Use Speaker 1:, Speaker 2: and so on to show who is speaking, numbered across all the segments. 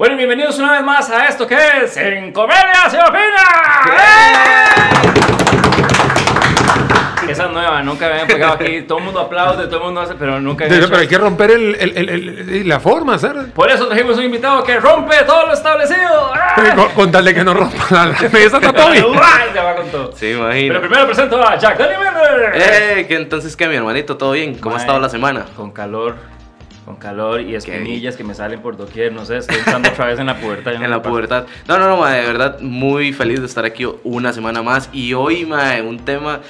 Speaker 1: Bueno, y bienvenidos una vez más a esto que es En Comedia se opina. ¡Eh! Esa es nueva, nunca me habían pegado aquí. Todo el mundo aplaude, todo el mundo hace, pero nunca
Speaker 2: Pero, pero hay que romper el, el- el- el- la forma, ¿sabes?
Speaker 1: Por eso trajimos un invitado que rompe todo lo establecido. ¡Eh!
Speaker 2: Con, con tal de que no rompa la, la mesa, está todo bien.
Speaker 1: Ya va con todo.
Speaker 3: Sí, imagino.
Speaker 1: Pero primero presento a Jack Daniel.
Speaker 3: Eh, ¿qué, entonces, ¿qué, mi hermanito? ¿Todo bien? ¿Cómo ha estado la semana?
Speaker 1: Con calor, con calor y espinillas que me salen por doquier, no sé, estoy entrando otra vez en la pubertad.
Speaker 3: En la pubertad. No, no, no, de verdad, muy feliz de estar aquí una semana más. Y hoy, mae, un tema,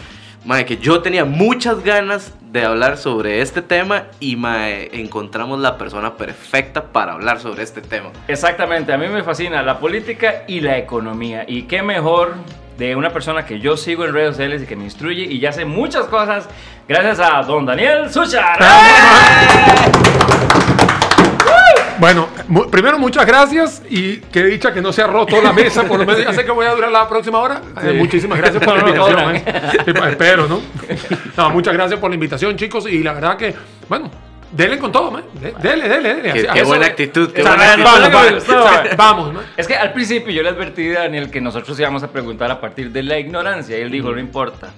Speaker 3: mae, que yo tenía muchas ganas de hablar sobre este tema y, mae, encontramos la persona perfecta para hablar sobre este tema.
Speaker 1: Exactamente, a mí me fascina la política y la economía. Y qué mejor de una persona que yo sigo en redes sociales y que me instruye y ya sé muchas cosas gracias a don Daniel Suchar.
Speaker 2: Bueno, primero muchas gracias y que dicha que no se ha roto la mesa, por lo menos ya sé que voy a durar la próxima hora. Eh, muchísimas gracias por la invitación. ¿eh? Espero, ¿no? No, muchas gracias por la invitación, chicos, y la verdad que, bueno, dele con todo. De- Dele, dele, dele.
Speaker 3: Qué, qué buena actitud, qué buena
Speaker 1: man,
Speaker 3: actitud.
Speaker 2: Vamos, vamos, vamos, vamos, ¿no?
Speaker 1: Es que al principio yo le advertí a Daniel que nosotros íbamos a preguntar a partir de la ignorancia y él dijo, no importa,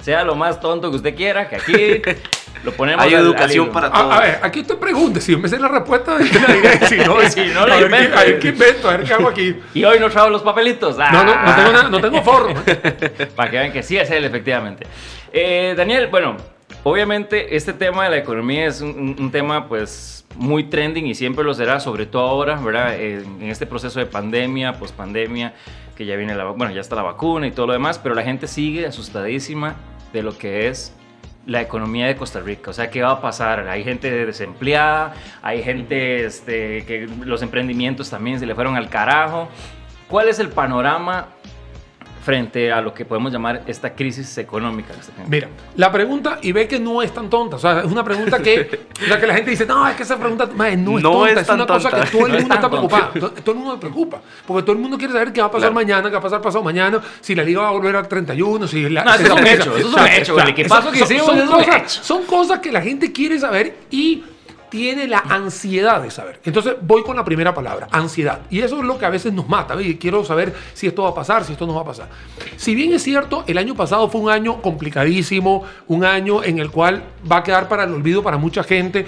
Speaker 1: sea lo más tonto que usted quiera, que aquí lo ponemos
Speaker 3: Hay
Speaker 1: al- al
Speaker 3: educación
Speaker 1: hilo".
Speaker 3: para
Speaker 2: A, a ver, aquí usted pregunte, si yo me sé la respuesta, si no,
Speaker 1: Si no, la
Speaker 2: a ver qué-
Speaker 1: invento.
Speaker 2: a ver qué invento, a ver qué hago aquí.
Speaker 1: Y hoy no trajo los papelitos.
Speaker 2: No, no, no tengo nada, no tengo forro. ¿eh?
Speaker 1: Para que vean que sí es él, efectivamente. Eh, Daniel, bueno, obviamente este tema de la economía es un, tema pues muy trending y siempre lo será, sobre todo ahora, ¿verdad? En, en este proceso de pandemia, pospandemia, que ya viene la, bueno, ya está la vacuna y todo lo demás, pero la gente sigue asustadísima de lo que es la economía de Costa Rica, o sea, ¿qué va a pasar? Hay gente desempleada, hay gente este, que los emprendimientos también se le fueron al carajo. ¿Cuál es el panorama frente a lo que podemos llamar esta crisis económica?
Speaker 2: Mira, la pregunta, y ve que no es tan tonta, o sea, es una pregunta que, o sea, que la gente dice, no, es que esa pregunta no es
Speaker 3: No
Speaker 2: tonta,
Speaker 3: es
Speaker 2: es,
Speaker 3: tan
Speaker 2: una cosa
Speaker 3: tonta.
Speaker 2: que todo el
Speaker 1: No
Speaker 2: mundo está preocupado, to- todo el mundo se preocupa, porque todo el mundo quiere saber qué va a pasar
Speaker 3: Claro.
Speaker 2: mañana, qué va a pasar pasado mañana, si la liga va a volver al 31, si la...
Speaker 1: No, eso es un hecho, eso es un
Speaker 2: son- son
Speaker 1: hecho.
Speaker 2: son cosas que la gente quiere saber y tiene la ansiedad de saber. Entonces voy con la primera palabra, ansiedad. Y eso es lo que a veces nos mata. quiero saber si esto va a pasar, si esto no va a pasar. Si bien es cierto, el año pasado fue un año complicadísimo, un año en el cual va a quedar para el olvido para mucha gente.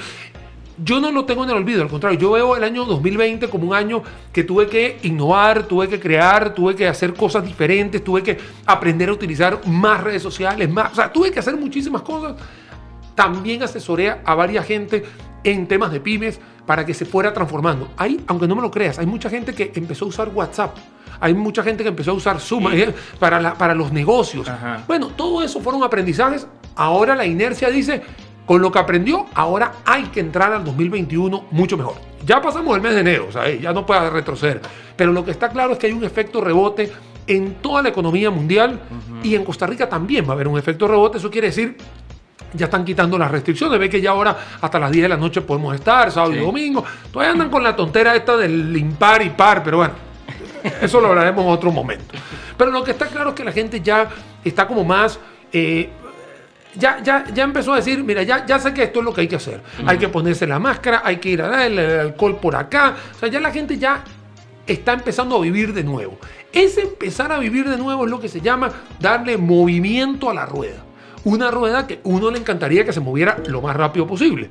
Speaker 2: Yo no lo tengo en el olvido, al contrario, yo veo el año 2020 como un año que tuve que innovar, tuve que crear, tuve que hacer cosas diferentes, tuve que aprender a utilizar más redes sociales, más, o sea, tuve que hacer muchísimas cosas también asesoré a varias gente en temas de pymes para que se fuera transformando. Hay, aunque no me lo creas, hay mucha gente que empezó a usar WhatsApp. Hay mucha gente que empezó a usar Zoom eh, para, la- para los negocios.
Speaker 1: Ajá.
Speaker 2: Bueno, todo eso fueron aprendizajes. Ahora la inercia dice, con lo que aprendió, ahora hay que entrar al 2021 mucho mejor. Ya pasamos el mes de enero, o sea, eh, ya no puede retroceder. Pero lo que está claro es que hay un efecto rebote en toda la economía mundial y en Costa Rica también va a haber un efecto rebote. Eso quiere decir ya están quitando las restricciones. Ve que ya ahora hasta las 10 de la noche podemos estar, sábado y domingo. Todavía andan con la tontera esta del impar y par, pero bueno, eso lo hablaremos en otro momento. Pero lo que está claro es que la gente ya está como más... eh, ya, ya, ya empezó a decir, mira, ya, ya sé que esto es lo que hay que hacer. Hay que ponerse la máscara, hay que ir a dar el, el alcohol por acá. O sea, ya la gente ya está empezando a vivir de nuevo. Ese empezar a vivir de nuevo es lo que se llama darle movimiento a la rueda. Una rueda que uno le encantaría que se moviera lo más rápido posible.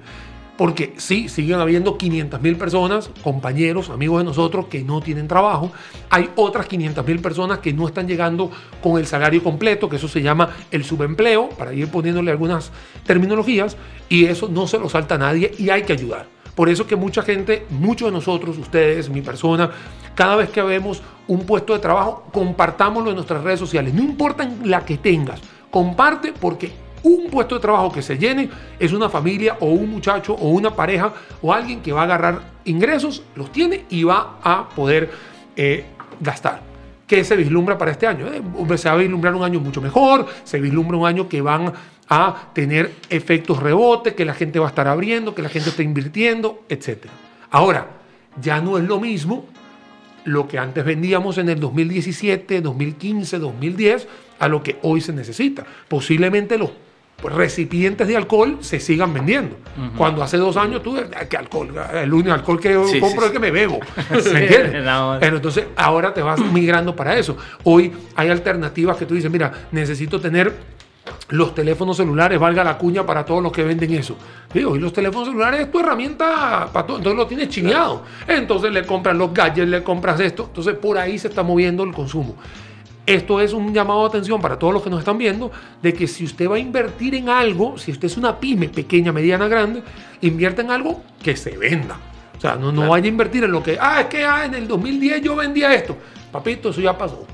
Speaker 2: Porque sí, siguen habiendo 500 mil personas, compañeros, amigos de nosotros, que no tienen trabajo. Hay otras 500 mil personas que no están llegando con el salario completo, que eso se llama el subempleo, para ir poniéndole algunas terminologías. Y eso no se lo salta a nadie y hay que ayudar. Por eso que mucha gente, muchos de nosotros, ustedes, mi persona, cada vez que vemos un puesto de trabajo, compartámoslo en nuestras redes sociales. No importa la que tengas, comparte porque un puesto de trabajo que se llene es una familia o un muchacho o una pareja o alguien que va a agarrar ingresos, los tiene y va a poder eh, gastar. ¿Qué se vislumbra para este año? Eh, se va a vislumbrar un año mucho mejor, se vislumbra un año que van a tener efectos rebote, que la gente va a estar abriendo, que la gente está invirtiendo, etc. Ahora, ya no es lo mismo lo que antes vendíamos en el 2017, 2015, 2010 a lo que hoy se necesita. Posiblemente los recipientes de alcohol se sigan vendiendo. Cuando hace dos años tú, ¿qué alcohol? El único alcohol que yo
Speaker 3: Sí,
Speaker 2: compro
Speaker 3: sí,
Speaker 2: es que me bebo.
Speaker 1: Más.
Speaker 2: Pero entonces ahora te vas migrando para eso. Hoy hay alternativas que tú dices, mira, necesito tener los teléfonos celulares, valga la cuña para todos los que venden eso. Digo, hoy los teléfonos celulares es tu herramienta para todo, entonces lo tienes chineado. Entonces le compras los gadgets, le compras esto. Entonces por ahí se está moviendo el consumo. Esto es un llamado de atención para todos los que nos están viendo, de que si usted va a invertir en algo, si usted es una pyme pequeña, mediana, grande, invierta en algo que se venda. O sea, no, no vaya a invertir en lo que, ah, es que ah, en el 2010 yo vendía esto. Papito, eso ya pasó.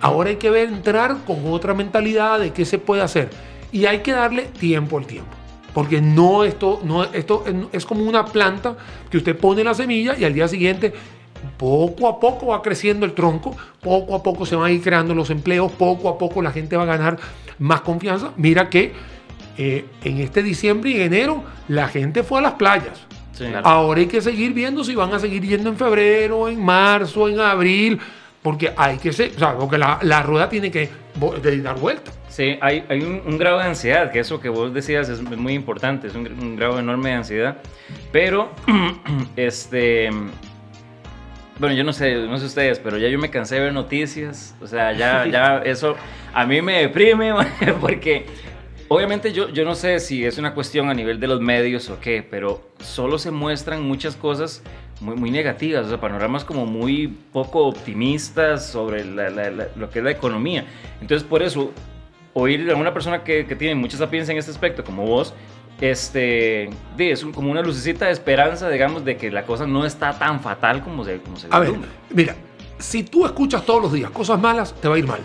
Speaker 2: Ahora hay que entrar con otra mentalidad de qué se puede hacer. Y hay que darle tiempo al tiempo. Porque no esto, no, esto es como una planta que usted pone la semilla y al día siguiente poco a poco va creciendo el tronco, poco a poco se van a ir creando los empleos, poco a poco la gente va a ganar más confianza. Mira que eh, en este diciembre y enero la gente fue a las playas.
Speaker 1: Sí.
Speaker 2: Ahora hay que seguir viendo si van a seguir yendo en febrero, en marzo, en abril, porque hay que ser, o sea, porque la, la rueda tiene que de dar vuelta.
Speaker 1: Sí, hay, hay un, un grado de ansiedad, que eso que vos decías es muy importante, es un grado enorme de ansiedad. Pero, este. Bueno, yo no sé, no sé ustedes, pero ya yo me cansé de ver noticias. O sea, ya, ya eso a mí me deprime, porque obviamente yo, yo no sé si es una cuestión a nivel de los medios o qué, pero solo se muestran muchas cosas muy, muy negativas, o sea, panoramas como muy poco optimistas sobre la- la- la- lo que es la economía. Entonces, por eso, oír a una persona que, que tiene mucha sapiencia en este aspecto, como vos, este, es como una lucecita de esperanza, digamos, de que la cosa no está tan fatal como se, como se
Speaker 2: A ver, mira, si tú escuchas todos los días cosas malas, te va a ir mal.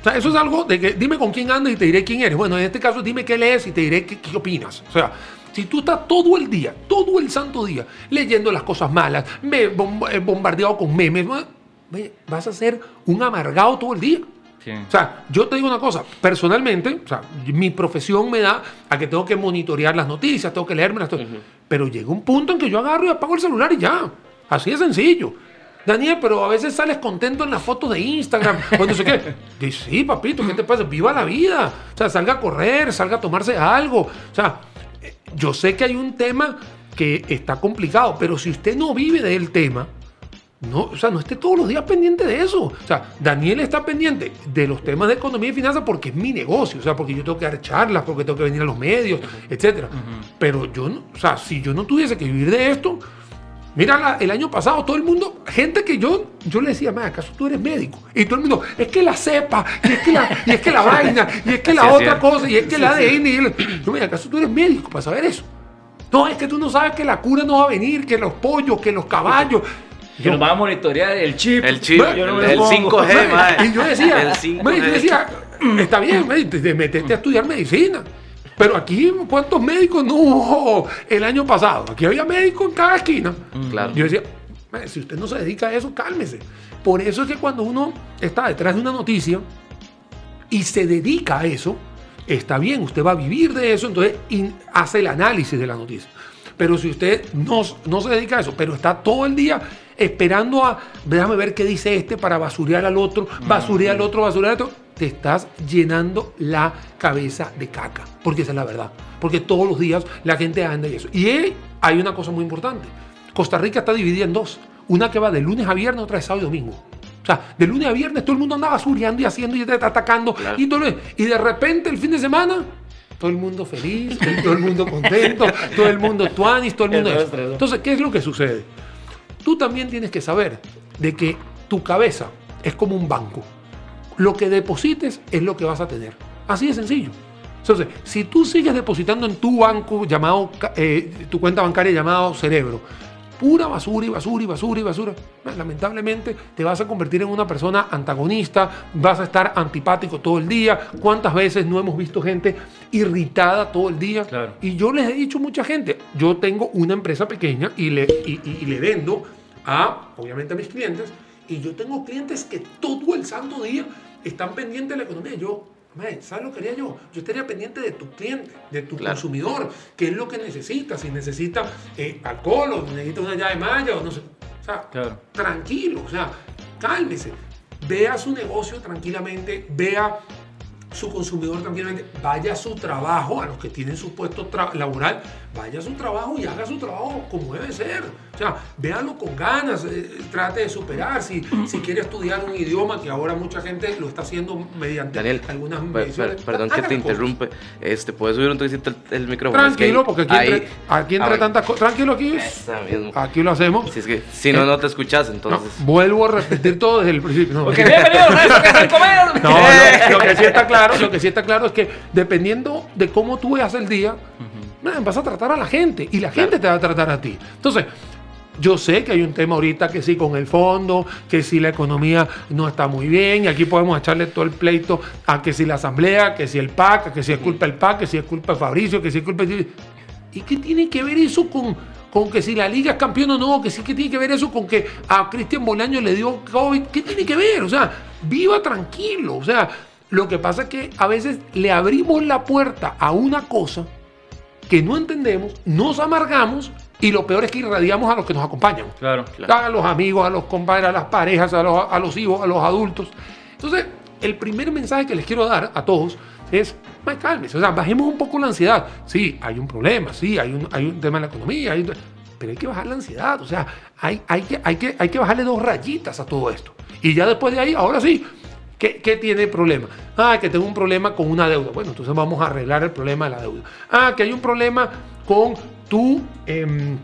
Speaker 2: O sea, eso es algo de que dime con quién andas y te diré quién eres. Bueno, en este caso, dime qué lees y te diré qué, qué opinas. O sea, si tú estás todo el día, todo el santo día, leyendo las cosas malas, me eh, bombardeado con memes, vas a ser un amargado todo el día.
Speaker 1: Sí.
Speaker 2: O sea, yo te digo una cosa, personalmente, o sea, mi profesión me da a que tengo que monitorear las noticias, tengo que leerme todo. Pero llega un punto en que yo agarro y apago el celular y ya. Así de sencillo. Daniel, pero a veces sales contento en las fotos de Instagram, o no sé qué. Dice, sí, papito, ¿qué te pasa? Viva la vida. O sea, salga a correr, salga a tomarse algo. O sea, eh, yo sé que hay un tema que está complicado, pero si usted no vive del tema, no, o sea, no esté todos los días pendiente de eso. O sea, Daniel está pendiente de los temas de economía y finanzas porque es mi negocio, o sea, porque yo tengo que dar charlas, porque tengo que venir a los medios, etcétera. Pero yo, no, o sea, si yo no tuviese que vivir de esto, mira, la- el año pasado todo el mundo, gente que yo, yo le decía, "Ma, ¿acaso tú eres médico? Y todo el mundo, es que la cepa, y es que la, y es que la vaina, y es que la
Speaker 3: Sí,
Speaker 2: otra cosa, y es que el ADN. y el- Yo, mira, ¿acaso tú eres médico para saber eso? No, es que tú no sabes que la cura no va a venir, que los pollos, que los caballos.
Speaker 1: Que nos va a monitorear el chip.
Speaker 3: El chip,
Speaker 2: Yo
Speaker 1: no
Speaker 3: el,
Speaker 1: me
Speaker 3: el
Speaker 1: pongo.
Speaker 3: 5G,
Speaker 2: Mae,
Speaker 3: mae.
Speaker 2: Y yo decía,
Speaker 3: el 5G.
Speaker 2: mae, yo decía, está bien, te, te metiste a estudiar medicina. Pero aquí, ¿cuántos médicos? No, el año pasado. Aquí había médicos en cada esquina.
Speaker 3: Claro.
Speaker 2: Yo decía, si usted no se dedica a eso, cálmese. Por eso es que cuando uno está detrás de una noticia y se dedica a eso, está bien, usted va a vivir de eso, entonces hace el análisis de la noticia. Pero si usted no, no se dedica a eso, pero está todo el día esperando a, déjame ver qué dice este para basurear al otro, basurear al otro, basurear al otro, te estás llenando la cabeza de caca, porque esa es la verdad. Porque todos los días la gente anda y eso. Y eh, hay una cosa muy importante. Costa Rica está dividida en dos. Una que va de lunes a viernes, otra de sábado y domingo. O sea, de lunes a viernes todo el mundo anda basureando y haciendo y atacando.
Speaker 3: Claro.
Speaker 2: Y, todo y de repente el fin de semana, todo el mundo feliz, todo el mundo contento, todo el mundo tuanis, todo el mundo... Eso. Entonces, ¿qué es lo que sucede? Tú también tienes que saber de que tu cabeza es como un banco. Lo que deposites es lo que vas a tener. Así de sencillo. Entonces, si tú sigues depositando en tu banco llamado, eh, tu cuenta bancaria llamado cerebro, pura basura y basura y basura y basura, lamentablemente te vas a convertir en una persona antagonista, vas a estar antipático todo el día. ¿Cuántas veces no hemos visto gente irritada todo el día?
Speaker 1: Claro.
Speaker 2: Y yo les he dicho a mucha gente, yo tengo una empresa pequeña y le, y- y- y le vendo a, obviamente, a mis clientes, y yo tengo clientes que todo el santo día están pendientes de la economía. Yo, "Mae, ¿sabes lo que haría yo? Yo estaría pendiente de tu cliente, de tu
Speaker 3: Claro.
Speaker 2: consumidor, qué es lo que necesita, si necesita eh, alcohol o necesita una llave malla o no sé. O sea,
Speaker 1: Claro.
Speaker 2: tranquilo, o sea, cálmese. Vea su negocio tranquilamente, vea su consumidor tranquilamente vaya a su trabajo, a los que tienen su puesto laboral, vaya a su trabajo y haga su trabajo como debe ser. O sea, véanlo con ganas, eh, trate de superar. Si, si quiere estudiar un idioma, que ahora mucha gente lo está haciendo mediante
Speaker 3: Daniel,
Speaker 2: algunas
Speaker 3: per- per-
Speaker 2: mediciones.
Speaker 3: perdón que te interrumpe. Este, ¿Puedes subir un toquecito el, el micrófono?
Speaker 2: Tranquilo, porque aquí
Speaker 3: ahí-
Speaker 2: entre, aquí entre tantas cosas. Tranquilo, aquí, aquí lo hacemos.
Speaker 3: Si es que si no, no te escuchas,
Speaker 2: No,
Speaker 3: entonces.
Speaker 2: vuelvo a repetir todo desde el principio. No,
Speaker 1: Ok, bienvenidos a que.
Speaker 2: No, lo, lo que sí está claro, lo que sí está claro es que dependiendo de cómo tú veas el día, man, vas a tratar a la gente y la gente te va a tratar a ti. Entonces, yo sé que hay un tema ahorita que sí con el fondo, que si la economía no está muy bien, y aquí podemos echarle todo el pleito a que si la asamblea, que si el PAC, que si es culpa del PAC, que si es culpa de Fabricio, que si es culpa de... ¿Y qué tiene que ver eso con, con que si la liga es campeón o no? Que sí que tiene que ver eso con que a Cristian Bolaño le dio COVID. ¿Qué tiene que ver? O sea, viva tranquilo. O sea, lo que pasa es que a veces le abrimos la puerta a una cosa que no entendemos, nos amargamos y lo peor es que irradiamos a los que nos acompañan.
Speaker 1: Claro.
Speaker 2: A los amigos, a los compadres, a las parejas, a los, a los hijos, a los adultos. Entonces, el primer mensaje que les quiero dar a todos es, "Mae, cálmese, o sea, bajemos un poco la ansiedad. Sí, hay un problema, sí, hay un, hay un tema en la economía, hay un- pero hay que bajar la ansiedad, o sea, hay, hay, que, hay, que, hay que bajarle dos rayitas a todo esto. Y ya después de ahí, ahora sí, ¿Qué, qué tiene problema? Ah, que tengo un problema con una deuda. Bueno, entonces vamos a arreglar el problema de la deuda. Ah, que hay un problema con tu... em,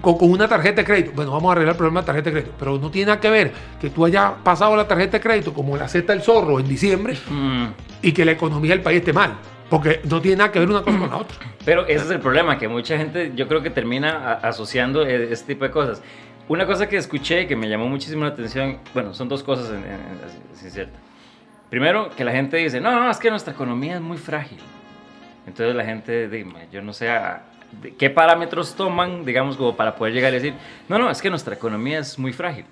Speaker 2: con, con una tarjeta de crédito. Bueno, vamos a arreglar el problema de tarjeta de crédito. Pero no tiene nada que ver que tú hayas pasado la tarjeta de crédito como la cesta del zorro en diciembre
Speaker 1: Mm.
Speaker 2: y que la economía del país esté mal. Porque no tiene nada que ver una cosa con la otra.
Speaker 1: Pero ese es el problema, que mucha gente yo creo que termina asociando este tipo de cosas. Una cosa que escuché que me llamó muchísimo la atención, bueno, son dos cosas, en, en- en-. Primero, que la gente dice, no, no, es que nuestra economía es muy frágil. Entonces la gente, dime, yo no sé a- de qué parámetros toman, digamos, como para poder llegar a decir, no, no, es que nuestra economía es muy frágil.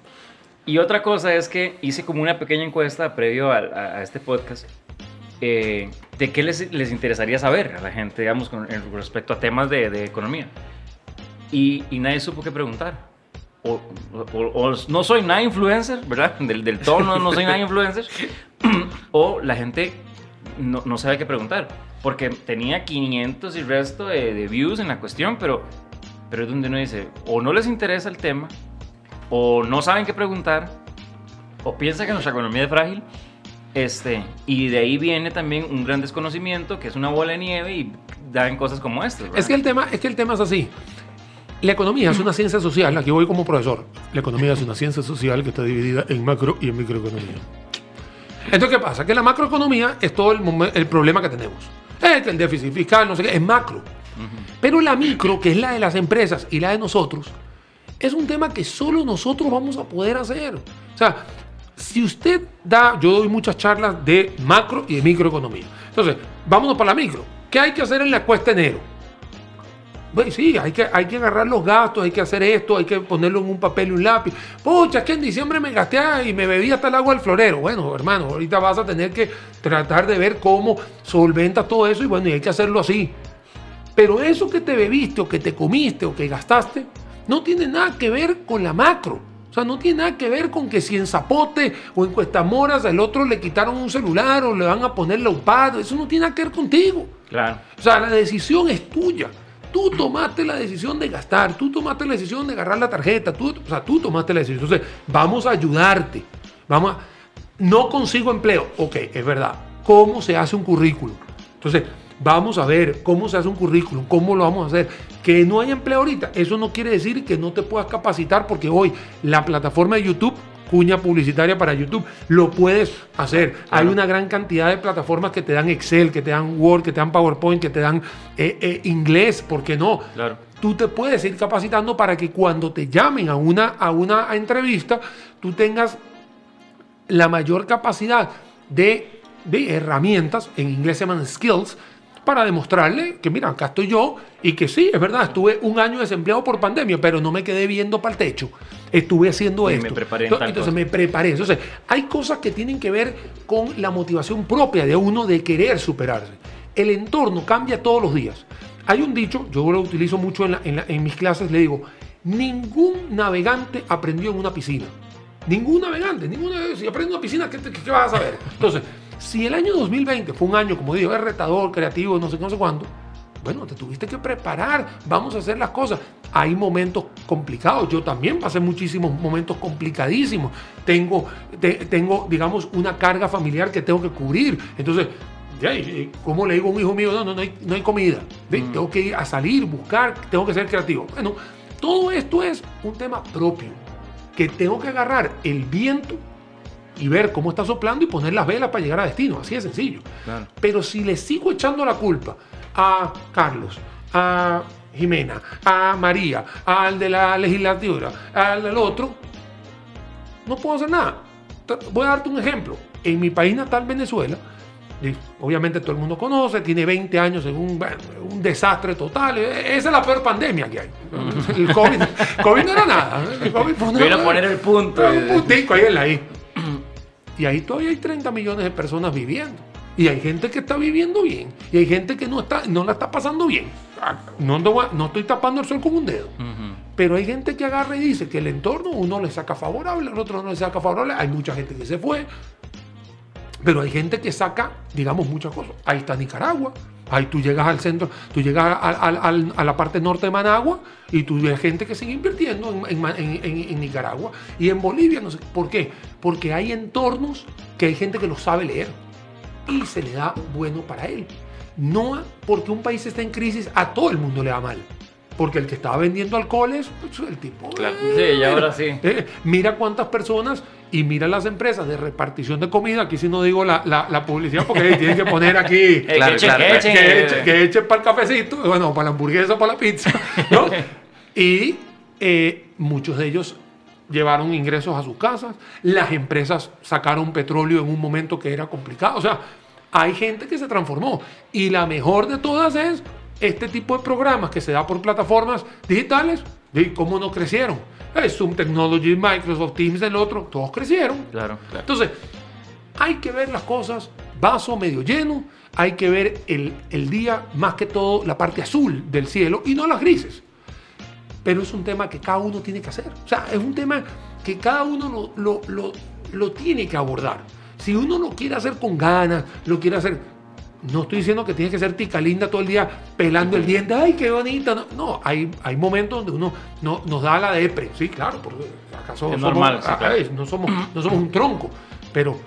Speaker 1: Y otra cosa es que hice como una pequeña encuesta previo a, este podcast eh, de qué les, les interesaría saber a la gente, digamos, con respecto a temas de, de economía. Y, y nadie supo qué preguntar. O, o- o no soy nada influencer, ¿verdad? Del, del tono no soy nada influencer. o la gente no, no sabe qué preguntar. Porque tenía 500 y resto de, de views en la cuestión, pero, pero es donde uno dice, o no les interesa el tema, o no saben qué preguntar, o piensa que nuestra economía es frágil, este, y de ahí viene también un gran desconocimiento, que es una bola de nieve y dan cosas como estas. ¿verdad?
Speaker 2: Es que el tema es que el tema es así. La economía es una ciencia social, aquí voy como profesor. La economía es una ciencia social que está dividida en macro y en microeconomía. Entonces, ¿qué pasa? Que la macroeconomía es todo el, problema que tenemos. Es que el déficit fiscal, no sé qué, es macro. Pero la micro, que es la de las empresas y la de nosotros, es un tema que solo nosotros vamos a poder hacer. O sea, si usted da, yo doy muchas charlas de macro y de microeconomía. Entonces, vámonos para la micro. ¿Qué hay que hacer en la cuesta enero? Pues sí, hay que, hay que agarrar los gastos, hay que hacer esto, hay que ponerlo en un papel y un lápiz. Pucha, es que en diciembre me gasté y me bebí hasta el agua del florero. Bueno, hermano, ahorita vas a tener que tratar de ver cómo solventas todo eso y bueno, y hay que hacerlo así. Pero eso que te bebiste o que te comiste o que gastaste no tiene nada que ver con la macro. O sea, no tiene nada que ver con que si en Zapote o en Cuestamoras al otro le quitaron un celular o le van a poner la UPAD. Eso no tiene nada que ver contigo.
Speaker 1: Claro.
Speaker 2: O sea, la decisión es tuya. Tú tomaste la decisión de gastar, tú tomaste la decisión de agarrar la tarjeta, tú, o sea, tú tomaste la decisión. Entonces, vamos a ayudarte. Vamos a, no consigo empleo. Ok, es verdad. ¿Cómo se hace un currículum? Entonces, vamos a ver cómo se hace un currículum, cómo lo vamos a hacer. Que no hay empleo ahorita, eso no quiere decir que no te puedas capacitar porque hoy la plataforma de YouTube cuña publicitaria para YouTube, lo puedes hacer. Hay una gran cantidad de plataformas que te dan Excel, que te dan Word, que te dan PowerPoint, que te dan eh, eh, inglés, ¿por qué no?
Speaker 1: Claro.
Speaker 2: Tú te puedes ir capacitando para que cuando te llamen a una, a una entrevista, tú tengas la mayor capacidad de, de herramientas, en inglés se llaman skills, para demostrarle que, mira, acá estoy yo y que sí, es verdad, estuve un año desempleado por pandemia, pero no me quedé viendo para el techo. Estuve haciendo
Speaker 1: Y
Speaker 2: esto.
Speaker 1: me preparé en
Speaker 2: entonces, me preparé. Entonces, hay cosas que tienen que ver con la motivación propia de uno de querer superarse. El entorno cambia todos los días. Hay un dicho, yo lo utilizo mucho en, la- en la- en mis clases, le digo, ningún navegante aprendió en una piscina. Ningún navegante, ninguna si aprendes en una piscina, ¿qué, qué vas a saber? Entonces, Si el año 2020 fue un año, como digo, retador, creativo, no sé qué, no sé cuándo, bueno, te tuviste que preparar, vamos a hacer las cosas. Hay momentos complicados, yo también pasé muchísimos momentos complicadísimos. Tengo, te- tengo, digamos, una carga familiar que tengo que cubrir. Entonces, y ¿cómo le digo a un hijo mío? No, no, no hay, no hay comida. ¿Ve? Tengo que ir a salir, buscar, tengo que ser creativo. Bueno, todo esto es un tema propio, que tengo que agarrar el viento y ver cómo está soplando y poner las velas para llegar a destino. Así de sencillo.
Speaker 1: Claro.
Speaker 2: Pero si le sigo echando la culpa a Carlos, a Jimena, a María, al de la legislatura, al del otro, no puedo hacer nada. Voy a darte un ejemplo. En mi país natal, Venezuela, y obviamente todo el mundo conoce, tiene 20 años en un, bueno, un desastre total. E- Esa es la peor pandemia que hay. El COVID, COVID no era nada. ¿eh? El COVID fue una-
Speaker 1: Vino a poner el punto.
Speaker 2: un puntico ahí en la I. Y ahí todavía hay 30 millones de personas viviendo. Y hay gente que está viviendo bien. Y hay gente que no, está, no la está pasando bien. Ah, No, estoy tapando el sol con un dedo. Pero hay gente que agarra y dice que el entorno uno le saca favorable, al otro no le saca favorable. Hay mucha gente que se fue. Pero hay gente que saca, digamos, muchas cosas. Ahí está Nicaragua. Ahí tú llegas al centro, tú llegas a la parte norte de Managua y tú ves gente que sigue invirtiendo en, en Ma- en- en- en Nicaragua y en Bolivia. No sé, ¿Por qué? Porque hay entornos que hay gente que lo sabe leer y se le da bueno para él. No porque un país está en crisis, a todo el mundo le da mal. Porque el que estaba vendiendo alcoholes, pues, el tipo.
Speaker 3: Claro.
Speaker 1: Sí, y ahora sí.
Speaker 2: Eh, mira cuántas personas y mira las empresas de repartición de comida. Aquí sí no digo la, la- la publicidad porque tienen que poner aquí.
Speaker 1: Eh,
Speaker 3: Claro,
Speaker 1: que echen,
Speaker 3: claro,
Speaker 1: que
Speaker 3: claro.
Speaker 1: echen,
Speaker 2: que, echen, que echen para el cafecito, bueno, para la hamburguesa, para la pizza, ¿no? y eh, muchos de ellos llevaron ingresos a sus casas, las empresas sacaron petróleo en un momento que era complicado, o sea, hay gente que se transformó y la mejor de todas es este tipo de programas que se da por plataformas digitales, ¿y cómo no crecieron? Eh, Zoom Technology, Microsoft Teams, el otro, todos crecieron.
Speaker 1: Claro.
Speaker 2: Entonces, hay que ver las cosas vaso medio lleno, hay que ver el, el día, más que todo la parte azul del cielo y no las grises. Pero es un tema que cada uno tiene que hacer. O sea, es un tema que cada uno lo, lo- lo- lo tiene que abordar. Si uno lo quiere hacer con ganas, lo quiere hacer... No estoy diciendo que tienes que ser tica linda todo el día pelando el diente, ay, qué bonita. No, no, hay, hay momentos donde uno no, nos da la depre. Sí, claro, porque acaso
Speaker 1: Es
Speaker 2: somos-
Speaker 1: normal, sí, claro.
Speaker 2: ay, no, somos, no somos un tronco, pero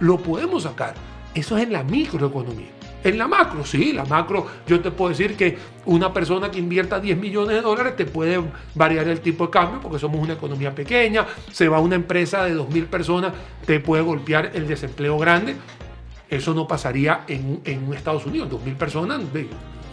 Speaker 2: lo podemos sacar. Eso es en la microeconomía. En la macro, sí, la macro, yo te puedo decir que una persona que invierta 10 millones de dólares te puede variar el tipo de cambio porque somos una economía pequeña, se va a una empresa de 2 mil personas, te puede golpear el desempleo grande. Eso no pasaría en, en Estados Unidos, 2 mil personas, de-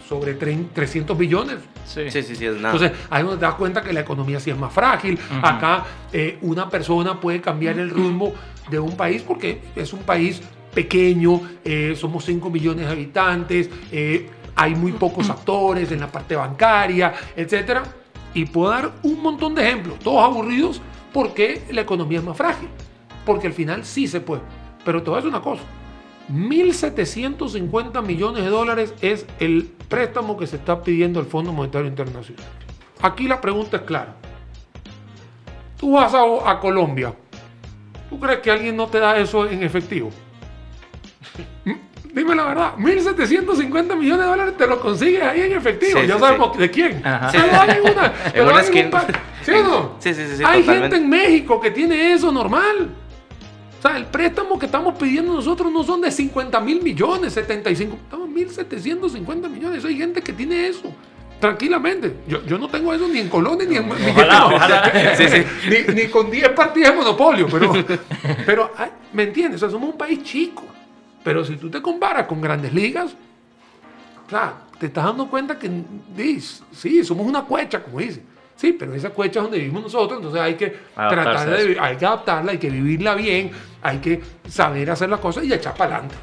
Speaker 2: sobre tre- 300 millones,
Speaker 1: Sí.
Speaker 3: Sí, sí, sí, es nada.
Speaker 2: entonces, ahí donde te das cuenta que la economía sí es más frágil. Acá eh, una persona puede cambiar el rumbo de un país porque es un país pequeño, eh, somos 5 millones de habitantes, eh, hay muy pocos actores en la parte bancaria, etc. Y puedo dar un montón de ejemplos, todos aburridos, porque la economía es más frágil. Porque al final sí se puede. Pero te voy a decir una cosa. 1.750 millones de dólares es el préstamo que se está pidiendo el Fondo Monetario Internacional. Aquí la pregunta es clara. Tú vas a, a Colombia. ¿Tú crees que alguien no te da eso en efectivo? Dime la verdad, 1.750 millones de dólares te lo consigues ahí en efectivo.
Speaker 3: Sí,
Speaker 2: ya
Speaker 3: sí,
Speaker 2: sabemos
Speaker 3: sí.
Speaker 2: de quién.
Speaker 1: Ajá.
Speaker 2: Te lo dan en una, en un ¿Sí o no?
Speaker 3: Sí, sí, sí,
Speaker 2: Hay
Speaker 3: totalmente.
Speaker 2: gente en México que tiene eso normal. O sea, el préstamo que estamos pidiendo nosotros no son de 50 mil millones, 75, estamos 1.750 millones. Hay gente que tiene eso. Tranquilamente. Yo, yo no tengo eso ni en Colombia ni en ni-
Speaker 1: Ojalá, ojalá.
Speaker 3: Sí, sí.
Speaker 2: ni, ni con 10 partidas de monopolio, pero, pero ¿me entiendes? O sea, somos un país chico. Pero si tú te comparas con grandes ligas, o sea, te estás dando cuenta que sí, somos una cuecha, como dice. Sí, pero esa cuecha es donde vivimos nosotros, entonces hay que
Speaker 1: Adaptarse
Speaker 2: tratar de hay que adaptarla, hay que vivirla bien, hay que saber hacer las cosas y echar para adelante.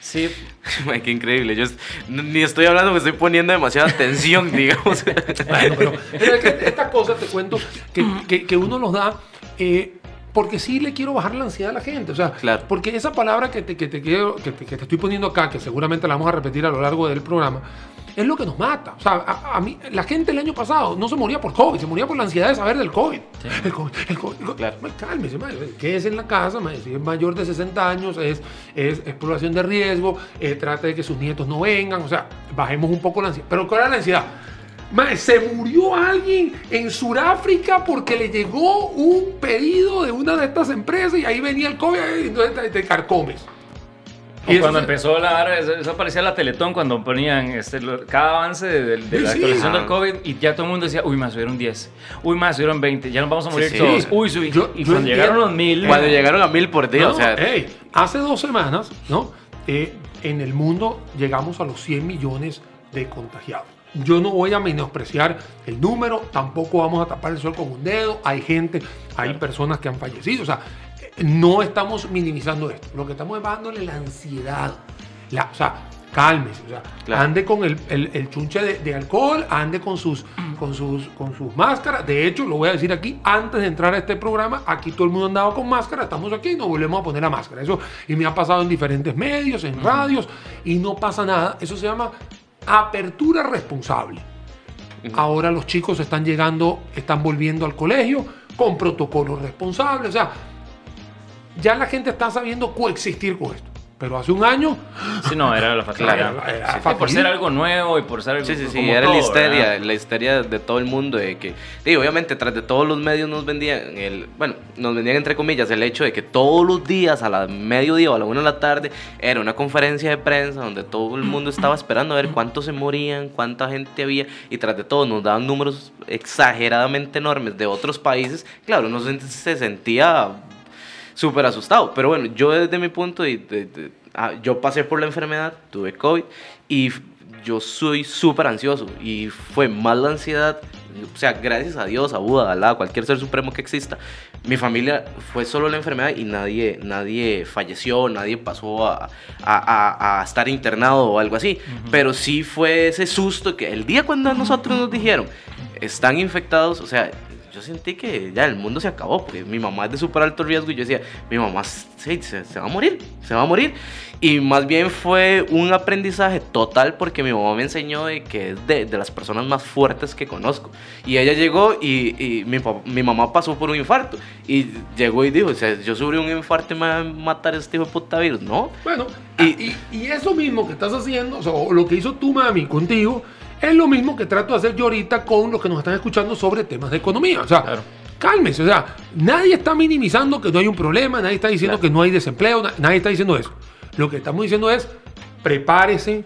Speaker 1: Sí,
Speaker 3: Ay, qué increíble. Yo ni estoy hablando, me estoy poniendo demasiada tensión, digamos.
Speaker 2: Bueno, pero, pero es que estas cosas te cuento que, que- que uno los da eh, porque sí le quiero bajar la ansiedad a la gente. O sea,
Speaker 3: Claro.
Speaker 2: porque esa palabra que te, que te quiero, que te, que te estoy poniendo acá, que seguramente la vamos a repetir a lo largo del programa, es lo que nos mata. O sea, a, a mí, la gente el año pasado no se moría por COVID, se moría por la ansiedad de saber del COVID. El COVID, el COVID. el COVID.
Speaker 3: Claro.
Speaker 2: Ma, Cálmese, ma, quédese en la casa, si es mayor de 60 años, es, es, es población de riesgo, eh, trate de que sus nietos no vengan, o sea, bajemos un poco la ansiedad. Pero ¿cuál era la ansiedad? Se murió alguien en Sudáfrica porque le llegó un pedido de una de estas empresas y ahí venía el COVID y entonces te, te carcomes.
Speaker 1: O
Speaker 2: Y
Speaker 1: cuando
Speaker 2: se-
Speaker 1: empezó la hora, eso, eso parecía la Teletón cuando ponían este, lo- cada avance de, de- de la
Speaker 2: Sí,
Speaker 1: actualización del COVID y ya todo el mundo decía, uy, más subieron 10, uy, más subieron 20, ya nos vamos a morir
Speaker 3: sí.
Speaker 1: todos, uy, subí.
Speaker 2: Yo-
Speaker 1: y
Speaker 2: yo
Speaker 1: cuando llegaron los mil,
Speaker 3: Cuando llegaron a mil por día,
Speaker 2: No,
Speaker 3: o sea,
Speaker 2: ey, hace dos semanas, ¿no? Eh, en el mundo llegamos a los 100 millones de contagiados. Yo no voy a menospreciar el número, tampoco vamos a tapar el sol con un dedo. Hay gente, hay personas que han fallecido. O sea, no estamos minimizando esto. Lo que estamos es bajándole la ansiedad. La, o sea, cálmese. O sea,
Speaker 3: Claro.
Speaker 2: ande con el, el- el chunche de, de alcohol, ande con sus, con, sus, con sus máscaras. De hecho, lo voy a decir aquí, antes de entrar a este programa, aquí todo el mundo andaba con máscara, estamos aquí y nos volvemos a poner la máscara. Eso, y me ha pasado en diferentes medios, en radios, y no pasa nada. Eso se llama apertura responsable. Ahora los chicos están llegando, están volviendo al colegio con protocolos responsables. O sea, ya la gente está sabiendo coexistir con esto. Pero hace un año,
Speaker 1: Sí, no, era la fatalidad.
Speaker 2: Claro, era
Speaker 1: Sí, por ser algo nuevo y por ser algo
Speaker 3: Sí, sí, sí,
Speaker 1: como
Speaker 3: era
Speaker 1: todo,
Speaker 3: la histeria,
Speaker 1: ¿verdad?
Speaker 3: la histeria de todo el mundo, de que, digo, obviamente, tras de todos los medios nos vendían, el, bueno, nos vendían entre comillas el hecho de que todos los días a la mediodía o a la una de la tarde era una conferencia de prensa donde todo el mundo estaba esperando a ver cuántos se morían, cuánta gente había, y tras de todo nos daban números exageradamente enormes de otros países, claro, uno se sentía súper asustado. Pero bueno, yo desde mi punto, de, de- de- ah, yo pasé por la enfermedad, tuve COVID y yo soy súper ansioso y fue más la ansiedad, o sea, gracias a Dios, a Buda, a Alá, a cualquier ser supremo que exista, mi familia fue solo la enfermedad y nadie, nadie falleció, nadie pasó a, a- a- a estar internado o algo así. Pero sí fue ese susto que el día cuando a nosotros nos dijeron, están infectados, o sea, yo sentí que ya el mundo se acabó, porque mi mamá es de súper alto riesgo y yo decía, mi mamá sí, se, se va a morir, se va a morir. Y más bien fue un aprendizaje total porque mi mamá me enseñó de que es de, de las personas más fuertes que conozco. Y ella llegó y, y mi, mi mamá pasó por un infarto. Y llegó y dijo, o sea, yo sufrí un infarto y me va a matar este hijo de puta virus. No,
Speaker 2: Bueno,
Speaker 3: Y-
Speaker 2: y, y eso mismo que estás haciendo, o sea, lo que hizo tu mami contigo, es lo mismo que trato de hacer yo ahorita con los que nos están escuchando sobre temas de economía. O sea,
Speaker 1: Claro.
Speaker 2: cálmese. O sea, nadie está minimizando que no hay un problema, nadie está diciendo
Speaker 3: Claro.
Speaker 2: que no hay desempleo, na- nadie está diciendo eso. Lo que estamos diciendo es, prepárese,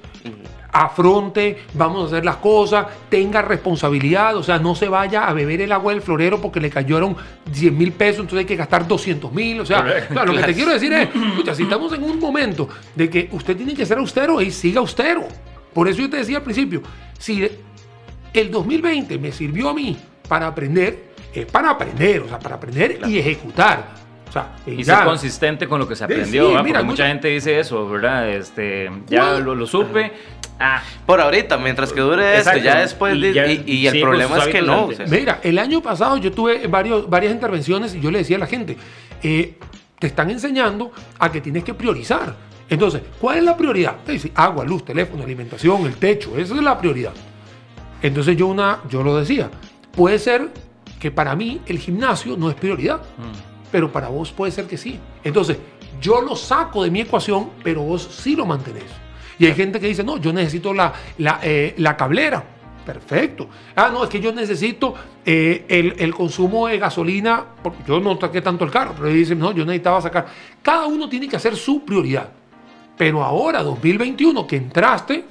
Speaker 2: afronte, vamos a hacer las cosas, tenga responsabilidad, o sea, no se vaya a beber el agua del florero porque le cayeron 10 mil pesos, entonces hay que gastar 200 mil, o sea, claro, lo que te quiero decir es, escucha, si estamos en un momento de que usted tiene que ser austero y siga austero. Por eso yo te decía al principio, si el 2020 me sirvió a mí para aprender, es para aprender, o sea, para aprender y ejecutar. O sea,
Speaker 1: Y
Speaker 2: ya-
Speaker 1: ser consistente con lo que se aprendió,
Speaker 2: sí, mira,
Speaker 1: Porque mucha gente dice eso, ¿verdad? Este, ya lo, lo supe. Ah,
Speaker 3: por ahorita, mientras que dure esto, ya después,
Speaker 1: Y
Speaker 3: de-
Speaker 1: ya
Speaker 3: y, y el problema es que no. o sea.
Speaker 2: Mira, el año pasado yo tuve varios, varias intervenciones y yo le decía a la gente, eh, te están enseñando a que tienes que priorizar. Entonces, ¿cuál es la prioridad? Es decir, agua, luz, teléfono, alimentación, el techo, esa es la prioridad. Entonces yo, una, yo lo decía, puede ser que para mí el gimnasio no es prioridad,
Speaker 1: mm,
Speaker 2: pero para vos puede ser que sí. Entonces, yo lo saco de mi ecuación, pero vos sí lo mantenés. Y hay gente que dice, no, yo necesito la, la, eh, la cablera. Perfecto. Ah, no, es que yo necesito eh, el, el consumo de gasolina, porque yo no saqué tanto el carro, pero ellos dicen, no, yo necesitaba sacar. Cada uno tiene que hacer su prioridad. Pero ahora, 2021, que entraste,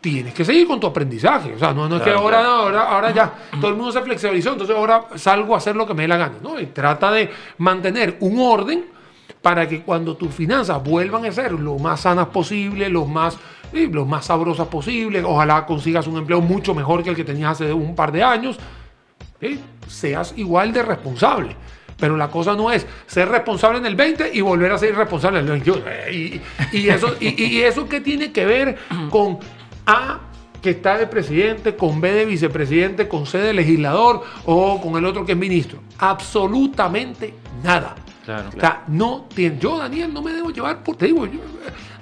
Speaker 2: tienes que seguir con tu aprendizaje. O sea, no, no es que ahora, ahora, ahora ya todo el mundo se flexibilizó, entonces ahora salgo a hacer lo que me dé la gana. ¿no? Y trata de mantener un orden para que cuando tus finanzas vuelvan a ser lo más sanas posible, lo más, lo más sabrosas posible, ojalá consigas un empleo mucho mejor que el que tenías hace un par de años, ¿sí? seas igual de responsable. Pero la cosa no es ser responsable en el 20 y volver a ser irresponsable en el 21. Eh, Y, y eso, y, y eso qué tiene que ver con A, que está de presidente, con B de vicepresidente, con C de legislador o con el otro que es ministro. Absolutamente nada.
Speaker 1: Claro.
Speaker 2: O sea, no tiene. Yo, Daniel, no me debo llevar por. Te digo, yo-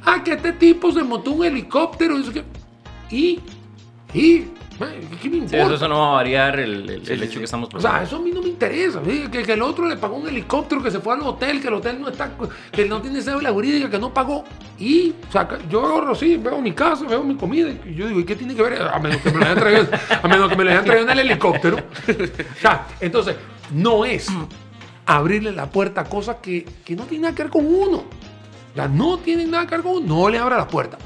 Speaker 2: ah, que este tipo se montó un helicóptero. Y, ¿qué me
Speaker 1: Sí,
Speaker 2: importa?
Speaker 1: eso, eso no va a variar el, el-
Speaker 3: Sí,
Speaker 1: el
Speaker 3: sí,
Speaker 1: hecho
Speaker 3: sí.
Speaker 1: que estamos
Speaker 2: O sea,
Speaker 1: pasando.
Speaker 2: eso a mí no me interesa. ¿sí? Que, que el otro le pagó un helicóptero, que se fue al hotel, que el hotel no está, que no tiene cédula jurídica, que no pagó. Y, o sea, yo agarro así, veo mi casa, veo mi comida, y yo digo, ¿y qué tiene que ver? A menos que me lo hayan traído, a menos que me lo hayan traído en el helicóptero. O sea, entonces, no es abrirle la puerta a cosas que, que no tienen nada que ver con uno. O sea, no tienen nada que ver con uno. No le abra la puerta.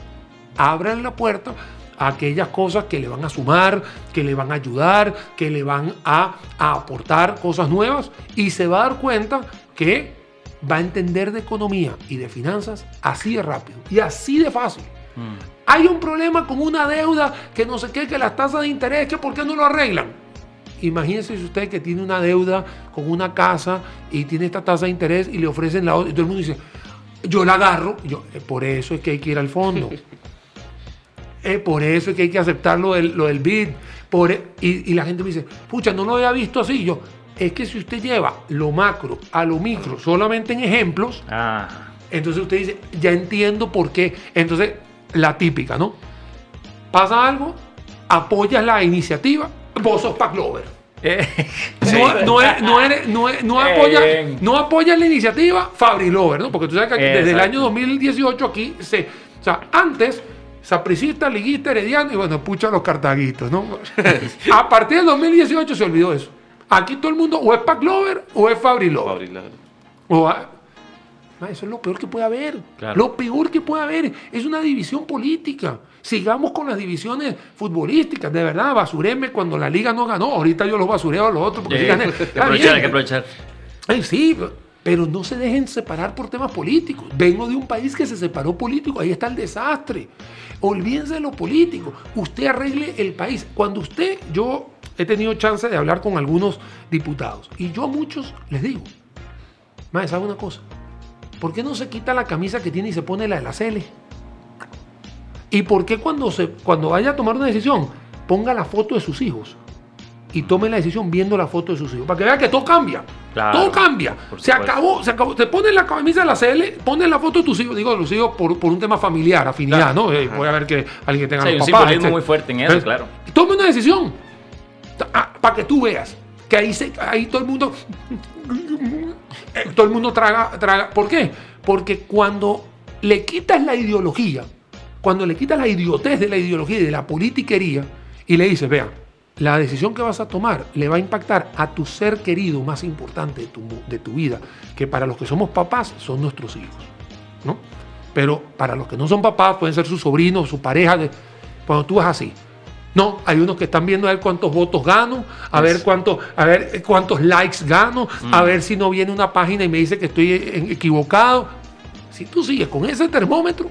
Speaker 2: Abran la puerta a aquellas cosas que le van a sumar, que le van a ayudar, que le van a, a aportar cosas nuevas y se va a dar cuenta que va a entender de economía y de finanzas así de rápido y así de fácil.
Speaker 1: Mm.
Speaker 2: Hay un problema con una deuda que no sé qué, que las tasas de interés, que por qué no lo arreglan. Imagínese si usted que tiene una deuda con una casa y tiene esta tasa de interés y le ofrecen la otra, y todo el mundo dice, yo la agarro, yo, "Eh, por eso es que hay que ir al fondo. Eh, por eso es que hay que aceptar lo del, lo del BID. Por, e-". y, y la gente me dice, pucha, no lo había visto así. Yo, es que si usted lleva lo macro a lo micro solamente en ejemplos,
Speaker 1: Ah,
Speaker 2: entonces usted dice, ya entiendo por qué. Entonces, la típica, ¿no? Pasa algo, apoyas la iniciativa, vos sos Pac Lover.
Speaker 1: eh,
Speaker 2: No, no, no, no, no
Speaker 1: Eh,
Speaker 2: apoyas
Speaker 1: bien.
Speaker 2: no apoyas la iniciativa Fabri Lover, ¿no? Porque tú sabes que aquí, desde el año 2018 aquí se. O sea, antes, sapricista, liguista, herediano y bueno, pucha los cartaguitos, ¿no? A partir del 2018 se olvidó eso. Aquí todo el mundo o es Pac Lover o es Fabri Lover.
Speaker 3: Fabri, la-
Speaker 2: O a- eso es lo peor que puede haber.
Speaker 1: Claro.
Speaker 2: Lo peor que puede haber es una división política. Sigamos con las divisiones futbolísticas. De verdad, basureme cuando la liga no ganó. Ahorita yo los basureo a los otros porque sí
Speaker 1: eh,
Speaker 2: gané.
Speaker 1: hay que aprovechar, hay que aprovechar.
Speaker 2: Ay, sí, pero no se dejen separar por temas políticos. Vengo de un país que se separó político, ahí está el desastre. Olvídense de lo político. Usted arregle el país. Cuando usted, yo he tenido chance de hablar con algunos diputados y yo a muchos les digo, más, ¿sabe una cosa? ¿Por qué no se quita la camisa que tiene y se pone la de la CL? ¿Y por qué cuando, se, cuando vaya a tomar una decisión, ponga la foto de sus hijos? Y tome la decisión viendo la foto de sus hijos. Para que vea que todo cambia.
Speaker 1: Claro,
Speaker 2: todo cambia. Se acabó, se acabó. Te pones la camisa de la CL, pones la foto de tus hijos. Digo, los hijos por, por un tema familiar, afinidad, ¿no? Eh, puede haber que alguien tenga
Speaker 1: Sí, hay
Speaker 2: los papás,
Speaker 1: muy fuerte en eso,
Speaker 2: Entonces,
Speaker 1: claro.
Speaker 2: Tome una decisión. para que tú veas. Que ahí, se, ahí todo el mundo. eh, todo el mundo traga, traga. ¿Por qué? Porque cuando le quitas la ideología, cuando le quitas la idiotez de la ideología y de la politiquería, y le dices, vea, la decisión que vas a tomar le va a impactar a tu ser querido más importante de tu, de tu vida, que para los que somos papás son nuestros hijos, ¿no? Pero para los que no son papás, pueden ser sus sobrinos, su pareja, de- cuando tú vas así. No, hay unos que están viendo a ver cuántos votos gano, a ver cuánto, a ver eh, cuántos likes gano, a ver si no viene una página y me dice que estoy equivocado. Si tú sigues con ese termómetro,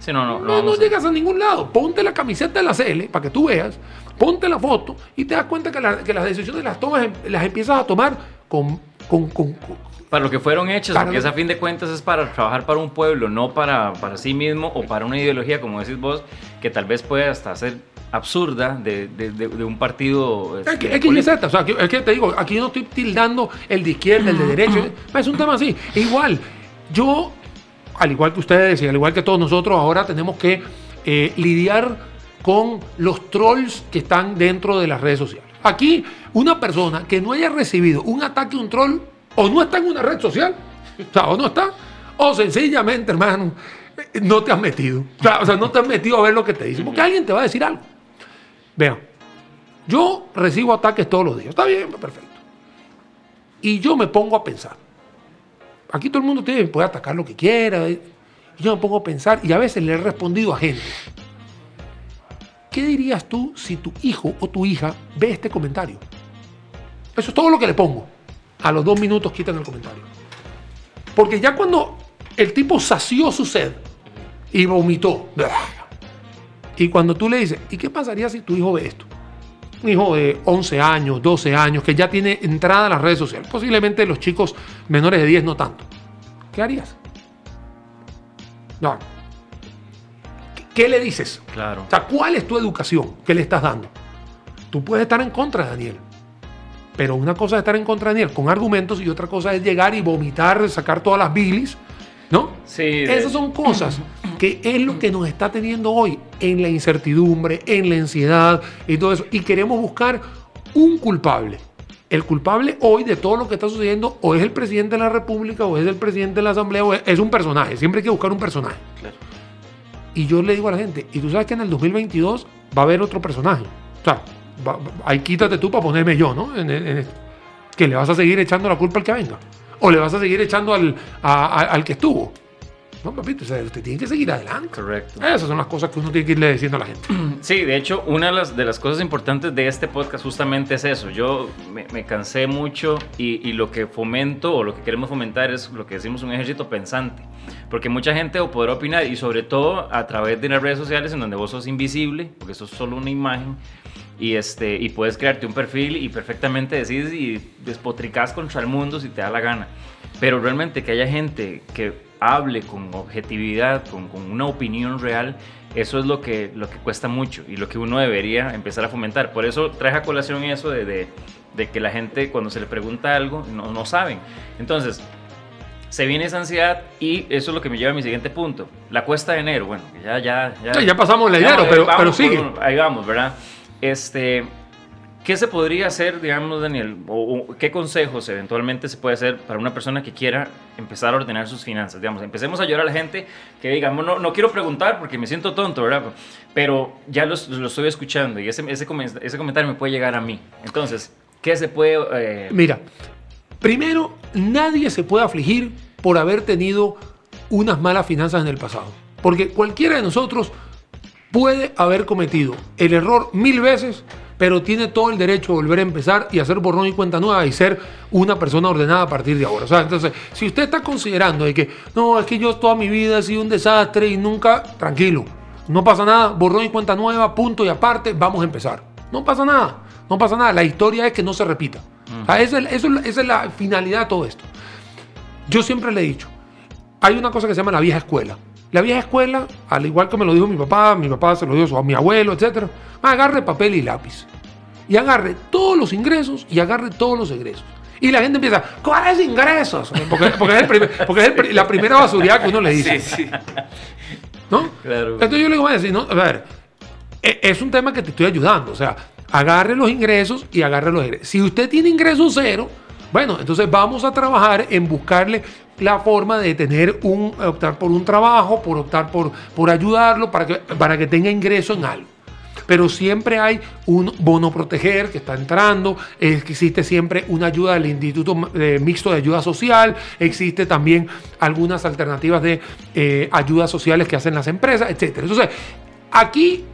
Speaker 1: Sí, no, no,
Speaker 2: llegas a ningún lado. Ponte la camiseta de la CL para que tú veas, ponte la foto y te das cuenta que, la- que las decisiones las tomas, las empiezas a tomar con, con, con- con-
Speaker 1: Para lo que fueron hechos,
Speaker 2: Para
Speaker 1: porque esa a fin de cuentas es para trabajar para un pueblo, no para, para sí mismo o para una ideología, como decís vos, que tal vez puede hasta ser absurda de, de- de- de un partido.
Speaker 2: Es que,
Speaker 1: este,
Speaker 2: o sea, es que te digo, aquí no estoy tildando el de izquierda, el de derecho, es un tema así. Igual, yo, al igual que ustedes y al igual que todos nosotros, ahora tenemos que eh, lidiar con los trolls que están dentro de las redes sociales. Aquí, una persona que no haya recibido un ataque, un troll, o no está en una red social, o o no está, o sencillamente, hermano, eh, no te has metido. O sea, o sea, no te has metido a ver lo que te dicen, porque alguien te va a decir algo. Vean, yo recibo ataques todos los días. Está bien, perfecto. Y yo me pongo a pensar. Aquí todo el mundo tiene, puede atacar lo que quiera. eh, Y yo me pongo a pensar y a veces le he respondido a gente. ¿Qué dirías tú si tu hijo o tu hija ve este comentario? Eso es todo lo que le pongo. A los dos minutos quitan el comentario. Porque ya cuando el tipo sació su sed y vomitó, y cuando tú le dices, ¿y qué pasaría si tu hijo ve esto? Un hijo de 11 años, 12 años, que ya tiene entrada a las redes sociales. Posiblemente los chicos menores de 10 no tanto. ¿Qué harías? No. ¿Qué, qué le dices?
Speaker 1: Claro.
Speaker 2: O sea, ¿cuál es tu educación que le estás dando? Tú puedes estar en contra de Daniel. Pero una cosa es estar en contra de Daniel con argumentos y otra cosa es llegar y vomitar, sacar todas las bilis, ¿no?
Speaker 1: Sí,
Speaker 2: Esas son cosas porque es lo que nos está teniendo hoy en la incertidumbre, en la ansiedad y todo eso. Y queremos buscar un culpable. El culpable hoy de todo lo que está sucediendo o es el presidente de la República o es el presidente de la Asamblea o es, es un personaje. Siempre hay que buscar un personaje.
Speaker 3: Claro.
Speaker 2: Y yo le digo a la gente, y tú sabes que en el 2022 va a haber otro personaje. O sea, va- va- ahí quítate tú para ponerme yo, ¿no? En- en- en- que le vas a seguir echando la culpa al que venga. O le vas a seguir echando al, a- a- al que estuvo. No, papito, o sea, usted tiene que seguir adelante.
Speaker 1: Correcto.
Speaker 2: Esas son las cosas que uno tiene que irle diciendo a la gente.
Speaker 1: Sí, de hecho, una de las, de las cosas importantes de este podcast justamente es eso. Yo me, me cansé mucho y, y lo que fomento o lo que queremos fomentar es lo que decimos un ejército pensante. Porque mucha gente o podrá opinar y sobre todo a través de las redes sociales en donde vos sos invisible, porque sos solo una imagen. Y, este, y puedes crearte un perfil y perfectamente decís y despotricás contra el mundo si te da la gana. Pero realmente que haya gente que hable con objetividad, con, con una opinión real, eso es lo que, lo que cuesta mucho y lo que uno debería empezar a fomentar. Por eso traje a colación eso de, de, de que la gente cuando se le pregunta algo no, no saben. Entonces, se viene esa ansiedad y eso es lo que me lleva a mi siguiente punto. La cuesta de enero, bueno, ya, ya, ya.
Speaker 2: Sí, ya pasamos la enero, pero-
Speaker 1: vamos
Speaker 2: pero sigue.
Speaker 1: ahí vamos, ¿verdad? Este, ¿qué se podría hacer, digamos, Daniel? Qué consejos eventualmente se puede hacer para una persona que quiera empezar a ordenar sus finanzas? Digamos, empecemos a ayudar a la gente que digamos, no, no quiero preguntar porque me siento tonto, ¿verdad? Pero ya lo estoy escuchando y ese comentario me puede llegar a mí. Entonces, ¿qué se puede... eh,
Speaker 2: Mira, primero, nadie se puede afligir por haber tenido unas malas finanzas en el pasado. Porque cualquiera de nosotros puede haber cometido el error mil veces, pero tiene todo el derecho a volver a empezar y hacer borrón y cuenta nueva y ser una persona ordenada a partir de ahora. O sea, entonces, si usted está considerando de que no, es que yo toda mi vida he sido un desastre y nunca, tranquilo, no pasa nada, borrón y cuenta nueva, punto y aparte, vamos a empezar. No pasa nada, no pasa nada. La historia es que no se repita. Esa es la finalidad de todo esto. Yo siempre le he dicho, hay una cosa que se llama la vieja escuela. La vieja escuela, al igual que me lo dijo mi papá, mi papá se lo dijo a mi abuelo, etc. Agarre papel y lápiz. Y agarre todos los ingresos y agarre todos los egresos. Y la gente empieza, ¿cuáles ingresos? Porque, porque es, el primer- porque es el la primera basuridad que uno le dice.
Speaker 3: Sí, sí.
Speaker 2: ¿no?
Speaker 1: Claro.
Speaker 2: Entonces yo le digo, a decir, no, a ver, e- es un tema que te estoy ayudando, o sea, agarre los ingresos y agarre los egresos. Si usted tiene ingresos cero, bueno, entonces vamos a trabajar en buscarle la forma de tener un, optar por un trabajo, por optar por, por ayudarlo para que, para que tenga ingreso en algo. Pero siempre hay un bono proteger que está entrando, existe siempre una ayuda del Instituto eh, Mixto de Ayuda Social, existe también algunas alternativas de eh, ayudas sociales que hacen las empresas, etc. Entonces, aquí,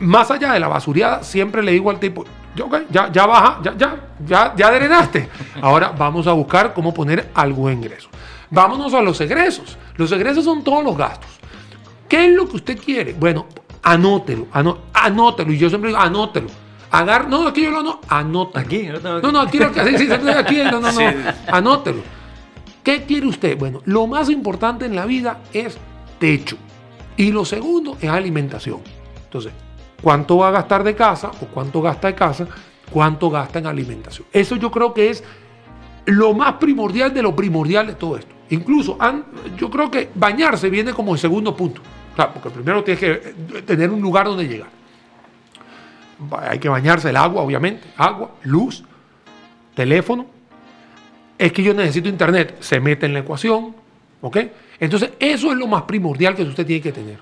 Speaker 2: más allá de la basureada, siempre le digo al tipo, "Yo, ok, ya, ya baja, ya, ya, ya, ya. Ahora vamos a buscar cómo poner algo de ingreso. Vámonos a los egresos. Los egresos son todos los gastos. ¿Qué es lo que usted quiere? Bueno, anótelo, anó- anótelo. Y yo siempre digo, anótelo. Agar, no, aquí yo lo anoto, anótelo.
Speaker 1: Aquí, yo tengo
Speaker 2: No, no, aquí, lo que- sí, sí, aquí, no, no, no, anótelo. ¿Qué quiere usted? Bueno, lo más importante en la vida es techo. Y lo segundo es alimentación. Entonces, ¿cuánto va a gastar de casa o cuánto gasta de casa? ¿Cuánto gasta en alimentación? Eso yo creo que es lo más primordial de lo primordial de todo esto. Incluso, yo creo que bañarse viene como el segundo punto. Claro, porque primero tienes que eh, tener un lugar donde llegar. Hay que bañarse el agua, obviamente. Agua, luz, teléfono. Es que yo necesito internet. Se mete en la ecuación. ¿Ok? Entonces, eso es lo más primordial que usted tiene que tener.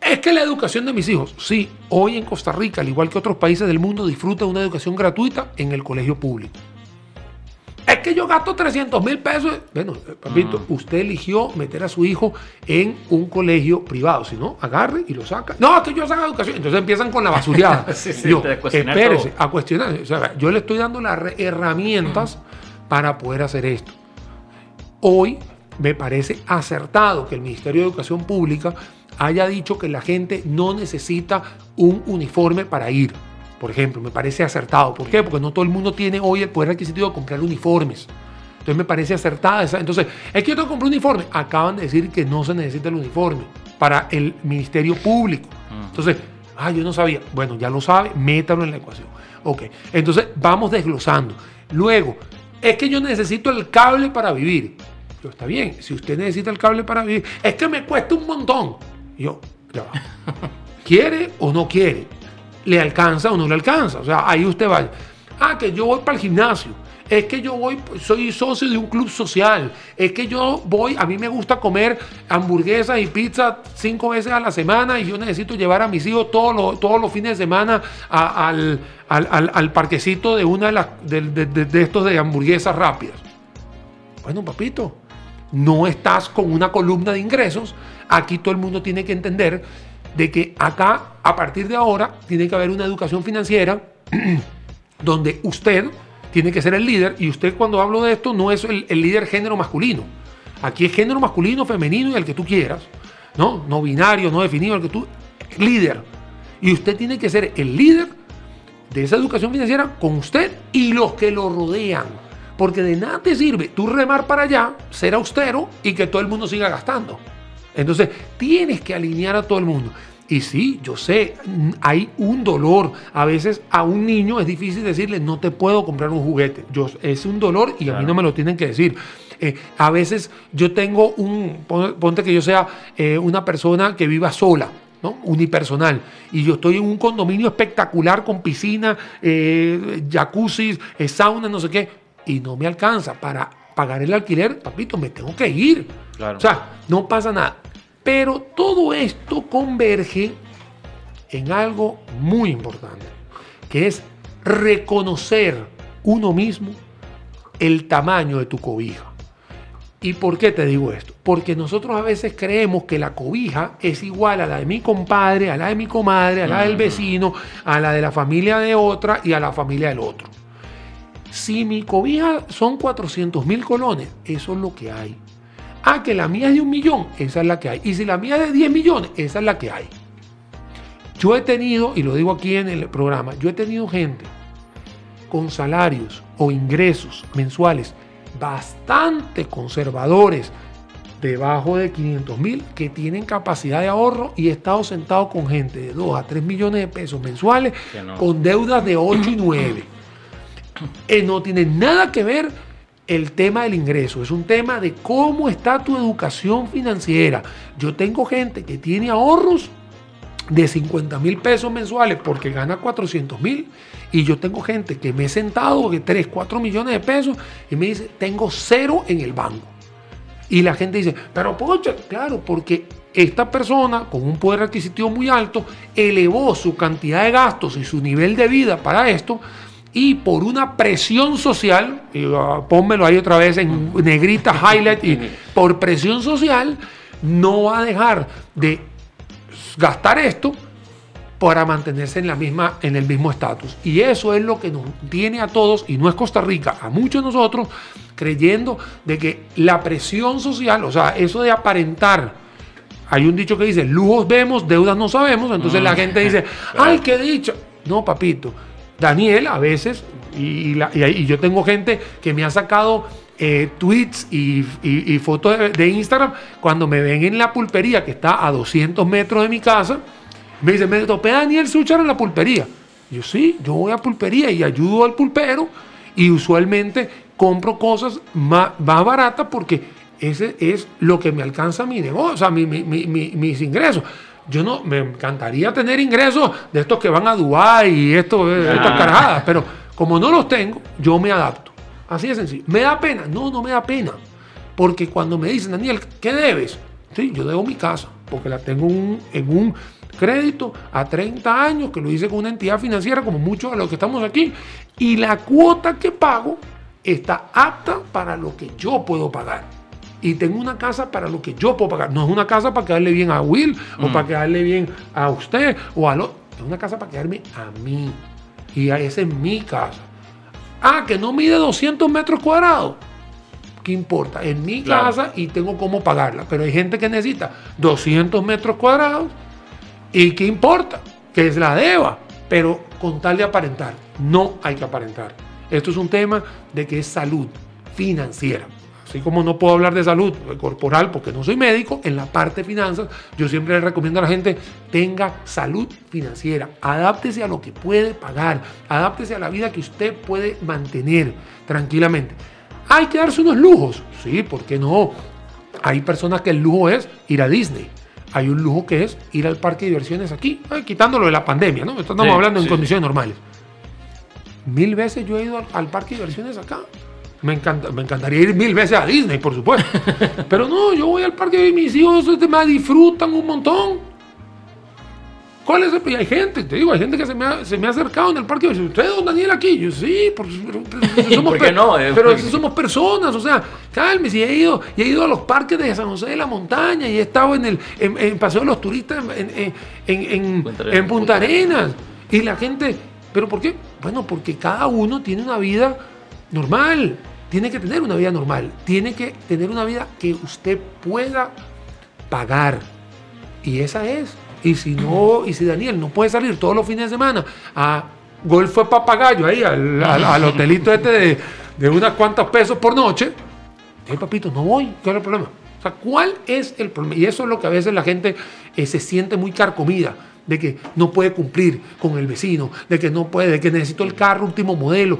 Speaker 2: Es que la educación de mis hijos, sí, hoy en Costa Rica, al igual que otros países del mundo, disfruta de una educación gratuita en el colegio público. Es que yo gasto 300 mil pesos. Bueno, eh, papito, usted eligió meter a su hijo en un colegio privado. Si no, agarre y lo saca. No, es que yo saco educación. Entonces empiezan con la basureada.
Speaker 1: Sí, sí,
Speaker 2: yo,
Speaker 1: a cuestionar
Speaker 2: espérese,
Speaker 1: todo.
Speaker 2: a cuestionar. O sea, yo le estoy dando las herramientas para poder hacer esto. Hoy me parece acertado que el Ministerio de Educación Pública haya dicho que la gente no necesita un uniforme para ir. Por ejemplo, me parece acertado. ¿Por qué? Porque no todo el mundo tiene hoy el poder adquisitivo de comprar uniformes. Entonces me parece acertada esa. Entonces, es que yo tengo que comprar un uniforme. Acaban de decir que no se necesita el uniforme para el Ministerio Público. Entonces, ah, yo no sabía. Bueno, ya lo sabe, métalo en la ecuación. Ok, entonces vamos desglosando. Luego, es que yo necesito el cable para vivir. Yo, está bien, si usted necesita el cable para vivir, es que me cuesta un montón. Y yo, ya va. ¿Quiere o no quiere? ¿Le alcanza o no le alcanza? O sea, ahí usted va. Ah, que yo voy para el gimnasio. Es que yo voy, soy socio de un club social. Es que yo voy, a mí me gusta comer hamburguesas y pizza cinco veces a la semana y yo necesito llevar a mis hijos todos los, todos los fines de semana al, al- al- al parquecito de una de, las, de- de estos de hamburguesas rápidas. Bueno, papito, no estás con una columna de ingresos. Aquí todo el mundo tiene que entender de que acá, a partir de ahora, tiene que haber una educación financiera donde usted tiene que ser el líder. Y usted cuando hablo de esto no es el, líder género masculino. Aquí es género masculino, femenino y el que tú quieras. No, no binario, no definido, el que tú... Líder. Y usted tiene que ser el líder de esa educación financiera con usted y los que lo rodean. Porque de nada te sirve tú remar para allá, ser austero y que todo el mundo siga gastando. Entonces tienes que alinear a todo el mundo. Y sí, yo sé, hay un dolor. A veces a un niño es difícil decirle, no te puedo comprar un juguete. Yo, es un dolor y a mí no me lo tienen que decir. Eh, a veces yo tengo un, pon- ponte que yo sea eh, una persona que viva sola, ¿no? unipersonal, y yo estoy en un condominio espectacular con piscina, eh, jacuzzi, sauna, no sé qué, y no me alcanza para pagar el alquiler, papito, me tengo que ir.
Speaker 1: Claro.
Speaker 2: O sea, no pasa nada. Pero todo esto converge en algo muy importante, que es reconocer uno mismo el tamaño de tu cobija. ¿Y por qué te digo esto? Porque nosotros a veces creemos que la cobija es igual a la de mi compadre, a la de mi comadre, a la del vecino, a la de la familia de otra y a la familia del otro. Si mi cobija son 400 mil colones, eso es lo que hay. Ah, que la mía es de un millón, esa es la que hay. Y si la mía es de 10 millones, esa es la que hay. Yo he tenido, y lo digo aquí en el programa, yo he tenido gente con salarios o ingresos mensuales bastante conservadores, debajo de 500 mil, que tienen capacidad de ahorro y he estado sentado con gente de 2 a 3 millones de pesos mensuales
Speaker 1: no.
Speaker 2: con deudas de 8 y 9. Eh, no tiene nada que ver el tema del ingreso, es un tema de cómo está tu educación financiera. Yo tengo gente que tiene ahorros de 50 mil pesos mensuales porque gana 400 mil y yo tengo gente que me he sentado de 3, 4 millones de pesos y me dice, tengo cero en el banco. Y la gente dice, pero pocha, claro, porque esta persona con un poder adquisitivo muy alto elevó su cantidad de gastos y su nivel de vida para esto y por una presión social, y, ah, pónmelo ahí otra vez en negrita highlight, y por presión social no va a dejar de gastar esto para mantenerse en, la misma, en el mismo estatus. Y eso es lo que nos tiene a todos, y no es Costa Rica, a muchos de nosotros, creyendo de que la presión social, o sea, eso de aparentar, hay un dicho que dice, lujos vemos, deudas no sabemos, entonces la gente dice, ay, qué dicho. No, papito, Daniel a veces, y, yo tengo gente que me ha sacado eh, tweets y, fotos de, Instagram cuando me ven en la pulpería que está a 200 metros de mi casa. Me dicen, me topé Daniel Suchar en la pulpería. Yo sí, yo voy a pulpería y ayudo al pulpero y usualmente compro cosas más, baratas porque ese es lo que me alcanza mi negocio, o sea, mi- mi- mi- mis ingresos. Yo no, me encantaría tener ingresos de estos que van a Dubái y esto, eh, estas carajadas, pero como no los tengo, yo me adapto. Así de sencillo. ¿Me da pena? No, no me da pena. Porque cuando me dicen, Daniel, ¿qué debes? Sí, yo debo mi casa, porque la tengo un- en un crédito a 30 años, que lo hice con una entidad financiera, como muchos de los que estamos aquí, y la cuota que pago está apta para lo que yo puedo pagar. Y tengo una casa para lo que yo puedo pagar. No es una casa para quedarle bien a Will, o para quedarle bien a usted, o a lo... Es una casa para quedarme a mí. Y esa es mi casa. Ah, que no mide 200 metros cuadrados. ¿Qué importa? Es mi
Speaker 1: Claro.
Speaker 2: casa y tengo cómo pagarla. Pero hay gente que necesita 200 metros cuadrados y ¿qué importa? Que es la deba. Pero con tal de aparentar, no hay que aparentar. Esto es un tema de que es salud financiera. Así como no puedo hablar de salud corporal porque no soy médico, en la parte de finanzas yo siempre le recomiendo a la gente tenga salud financiera, adáptese a lo que puede pagar, adáptese a la vida que usted puede mantener tranquilamente. Hay que darse unos lujos. Sí, ¿por qué no? Hay personas que el lujo es ir a Disney. Hay un lujo que es ir al parque de diversiones aquí, eh, quitándolo de la pandemia, ¿no? Estamos
Speaker 1: Sí,
Speaker 2: hablando en
Speaker 3: sí.
Speaker 2: condiciones normales. Mil veces yo he ido al, al parque de diversiones acá. Me, encanta, me encantaría ir mil veces a Disney, por supuesto. Pero no, yo voy al parque y mis hijos este, me disfrutan un montón. ¿Cuál es el y Hay gente, te digo, hay gente que se me ha, se me ha acercado en el parque y dice, ¿usted, don Daniel, aquí? Yo, sí, por, pero, pero somos,
Speaker 1: ¿Por qué no? Eh,
Speaker 2: pero somos personas, o sea, cálmese, y he ido, y he ido a los parques de San José de la Montaña, y he estado en el en, en Paseo de los Turistas en, en, en
Speaker 1: Punta Arenas.
Speaker 2: Y la gente, ¿pero por qué? Bueno, porque cada uno tiene una vida normal, tiene que tener una vida normal, tiene que tener una vida que usted pueda pagar. Y esa es. Y si no, y si Daniel no puede salir todos los fines de semana a golf fue papagayo ahí al, hotelito este de, de unas cuantas pesos por noche, hey papito, no voy, ¿cuál es el problema? O sea, ¿cuál es el problema? Y eso es lo que a veces la gente eh, se siente muy carcomida, de que no puede cumplir con el vecino, de que no puede, de que necesito el carro último modelo.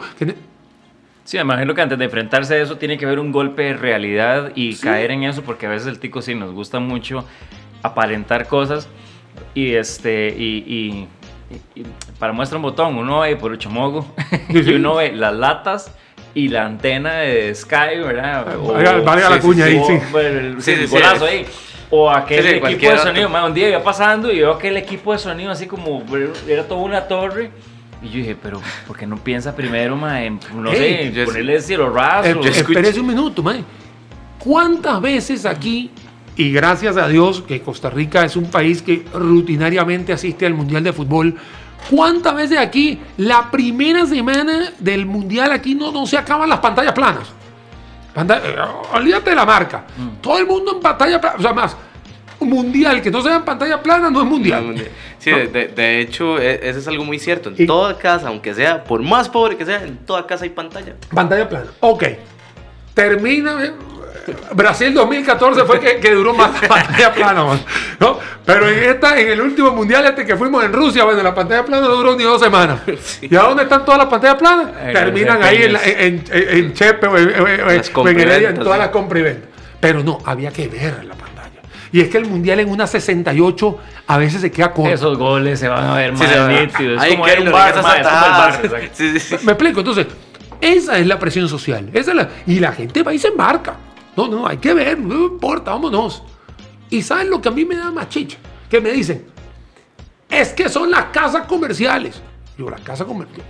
Speaker 1: Sí, me imagino que antes de enfrentarse a eso tiene que haber un golpe de realidad y
Speaker 2: Sí.
Speaker 1: caer en eso, porque a veces el tico sí nos gusta mucho aparentar cosas y este y, y- y para muestra un botón uno ve por el chomogo
Speaker 2: Sí, sí.
Speaker 1: y uno ve las latas y la antena de Sky, ¿verdad? O-
Speaker 2: Valga- valga la
Speaker 3: sí, sí,
Speaker 2: cuña ahí,
Speaker 1: o-
Speaker 2: sí.
Speaker 1: bueno, el,
Speaker 3: Sí,
Speaker 1: el golazo ahí. O aquel
Speaker 3: Sí, sí,
Speaker 1: equipo de sonido. ma, Un día iba pasando y veo aquel equipo de sonido así como era toda una torre. Y yo dije, pero ¿por qué no piensa primero, ma, en, no
Speaker 2: Ey,
Speaker 1: sé,
Speaker 3: yo-
Speaker 1: ponerle cielo raso?
Speaker 2: Eh, espérese un minuto, mae. ¿Cuántas veces aquí, y gracias a Dios que Costa Rica es un país que rutinariamente asiste al Mundial de Fútbol, cuántas veces aquí, la primera semana del Mundial aquí no, no se acaban las pantallas planas? Panta- eh, olvídate de la marca. Todo el mundo en pantalla plana. O sea, más, mundial que no sea en pantalla plana no es mundial.
Speaker 3: Sí, de, de- de hecho, e- eso es algo muy cierto. En
Speaker 2: Y-
Speaker 3: toda casa, aunque sea, por más pobre que sea, en toda casa hay pantalla.
Speaker 2: Pantalla plana. Ok. Termina. eh, Brasil 2014 fue que, que duró más la pantalla plana, man, ¿no? Pero en esta, en el último mundial este que fuimos en Rusia, bueno, la pantalla plana no duró ni dos semanas.
Speaker 3: Sí.
Speaker 2: ¿Y a dónde están todas las pantallas planas? Terminan ahí en, la-
Speaker 1: desempeños.
Speaker 2: en, en- en Chepe o en, en- en todas las compra y venta. Pero no, había que ver la pantalla. Y es que el mundial en una 68 a veces se queda corto.
Speaker 1: Esos goles se van a ver más nítidos. Es como el bar.
Speaker 3: Sí, sí, sí.
Speaker 2: ¿Me explico? Entonces, esa es la presión social. Esa es la- y la gente va y se embarca. No, no, hay que ver, no importa, vámonos. Y ¿saben lo que a mí me da más chicha? Que me dicen, es que son las casas comerciales. Yo, la casa comercial.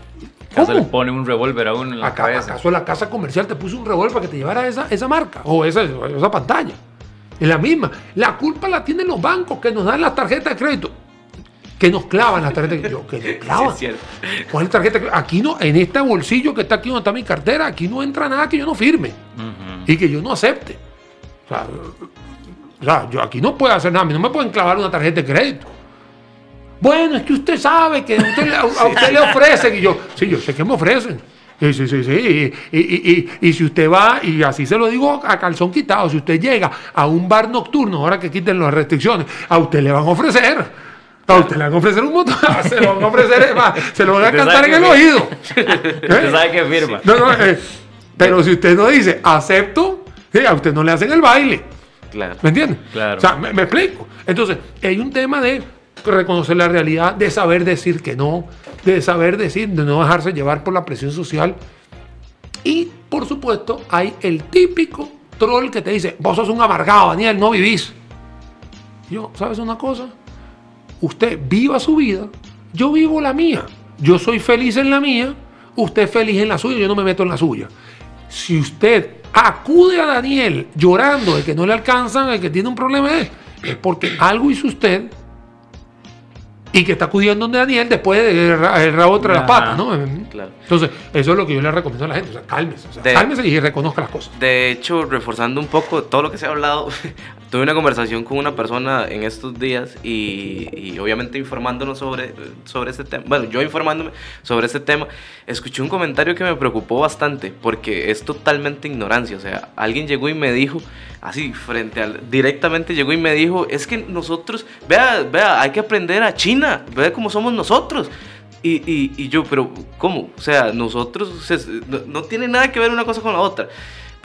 Speaker 1: Acá se le
Speaker 2: ¿Cómo?
Speaker 1: pone un revólver a uno en la
Speaker 2: Acá-
Speaker 1: cabeza.
Speaker 2: ¿Acaso la casa comercial te puso un revólver para que te llevara esa, esa marca o esa, esa pantalla? Es la misma. La culpa la tienen los bancos que nos dan las tarjetas de crédito. Que nos clavan las tarjetas de crédito. Que nos
Speaker 3: Sí,
Speaker 2: clavan.
Speaker 3: cierto.
Speaker 2: ¿Cuál tarjeta? de crédito? Aquí no, en este bolsillo que está aquí donde está mi cartera, aquí no entra nada que yo no firme y que yo no acepte. O sea, o sea, yo aquí no puedo hacer nada, a mí no me pueden clavar una tarjeta de crédito. Bueno, es que usted sabe que usted a usted le ofrecen y yo, sí, yo sé que me ofrecen. Sí, sí, sí, sí. Y, y- y- y- y si usted va, y así se lo digo a calzón quitado, si usted llega a un bar nocturno, ahora que quiten las restricciones, a usted le van a ofrecer. A usted le van a ofrecer un montón, se lo van a ofrecer, más, se lo van a cantar en el oído.
Speaker 1: Usted sabe que firma.
Speaker 2: No, no, eh, pero si usted no dice acepto, a usted no le hacen el baile.
Speaker 3: Claro.
Speaker 2: ¿Me entiendes?
Speaker 1: Claro.
Speaker 2: O sea, me, me explico. Entonces, hay un tema de reconocer la realidad, de saber decir que no, de saber decir, de no dejarse llevar por la presión social. Y, por supuesto, hay el típico troll que te dice, vos sos un amargado, Daniel, no vivís. Yo, ¿sabes una cosa? Usted viva su vida, yo vivo la mía. Yo soy feliz en la mía, usted feliz en la suya, yo no me meto en la suya. Si usted acude a Daniel llorando de que no le alcanzan, de que tiene un problema, es porque algo hizo usted y que está acudiendo donde Daniel después de el ra- el rabo entre las patas, ¿no?
Speaker 3: Claro.
Speaker 2: Entonces, eso es lo que yo le recomiendo a la gente. O sea, cálmese, o sea,
Speaker 3: De-
Speaker 2: cálmese y reconozca las cosas.
Speaker 3: De hecho, reforzando un poco todo lo que se ha hablado, tuve una conversación con una persona en estos días y, y obviamente informándonos sobre, sobre este tema. Bueno, yo informándome sobre este tema, escuché un comentario que me preocupó bastante porque es totalmente ignorancia. O sea, alguien llegó y me dijo, así, frente al. directamente llegó y me dijo: Es que nosotros, vea, vea, hay que aprender a China, vea cómo somos nosotros. Y, y, y yo, pero ¿cómo? O sea, nosotros, o sea, no, no tiene nada que ver una cosa con la otra.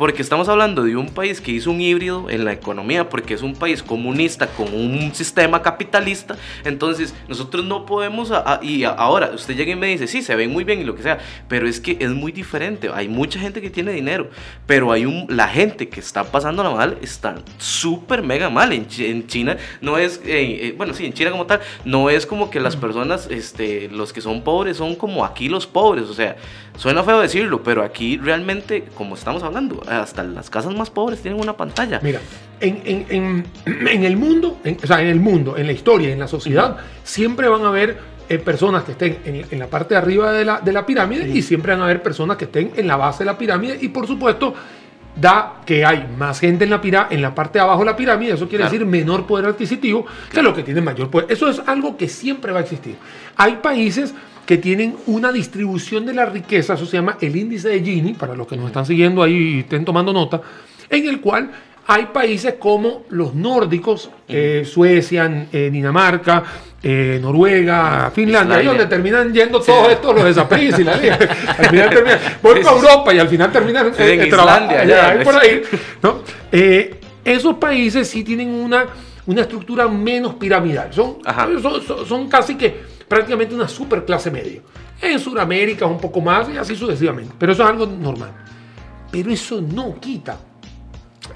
Speaker 3: Porque estamos hablando de un país que hizo un híbrido en la economía, porque es un país comunista con un sistema capitalista, entonces nosotros no podemos, y ahora usted llega y me dice, sí, se ven muy bien y lo que sea, pero es que es muy diferente, hay mucha gente que tiene dinero, pero hay un, la gente que está pasando mal está súper mega mal, en, China no es, eh, eh, bueno, sí, en China como tal, no es como que las personas, este, los que son pobres son como aquí los pobres, o sea, suena feo decirlo, pero aquí realmente, como estamos hablando, hasta las casas más pobres tienen una pantalla.
Speaker 2: Mira, en, en, en, el mundo, o sea, en el mundo, en la historia, en la sociedad, siempre van a haber eh, personas que estén en, la parte de arriba de la, de la pirámide y siempre van a haber personas que estén en la base de la pirámide y por supuesto da que hay más gente en la, en la parte de abajo de la pirámide, eso quiere decir menor poder adquisitivo que lo que tiene mayor poder. Eso es algo que siempre va a existir. Hay países que tienen una distribución de la riqueza, eso se llama el índice de Gini, para los que nos están siguiendo ahí y estén tomando nota, en el cual hay países como los nórdicos, eh, Suecia, eh, Dinamarca, eh, Noruega, Finlandia, ahí donde terminan yendo todos estos los desaparidos y la liga. Al final terminan, voy a Europa y al final terminan
Speaker 3: en Islandia,
Speaker 2: por ahí. esos países sí tienen una, una estructura menos piramidal. Son, son, son, casi que prácticamente una super clase media. En Sudamérica un poco más y así sucesivamente. Pero eso es algo normal. Pero eso no quita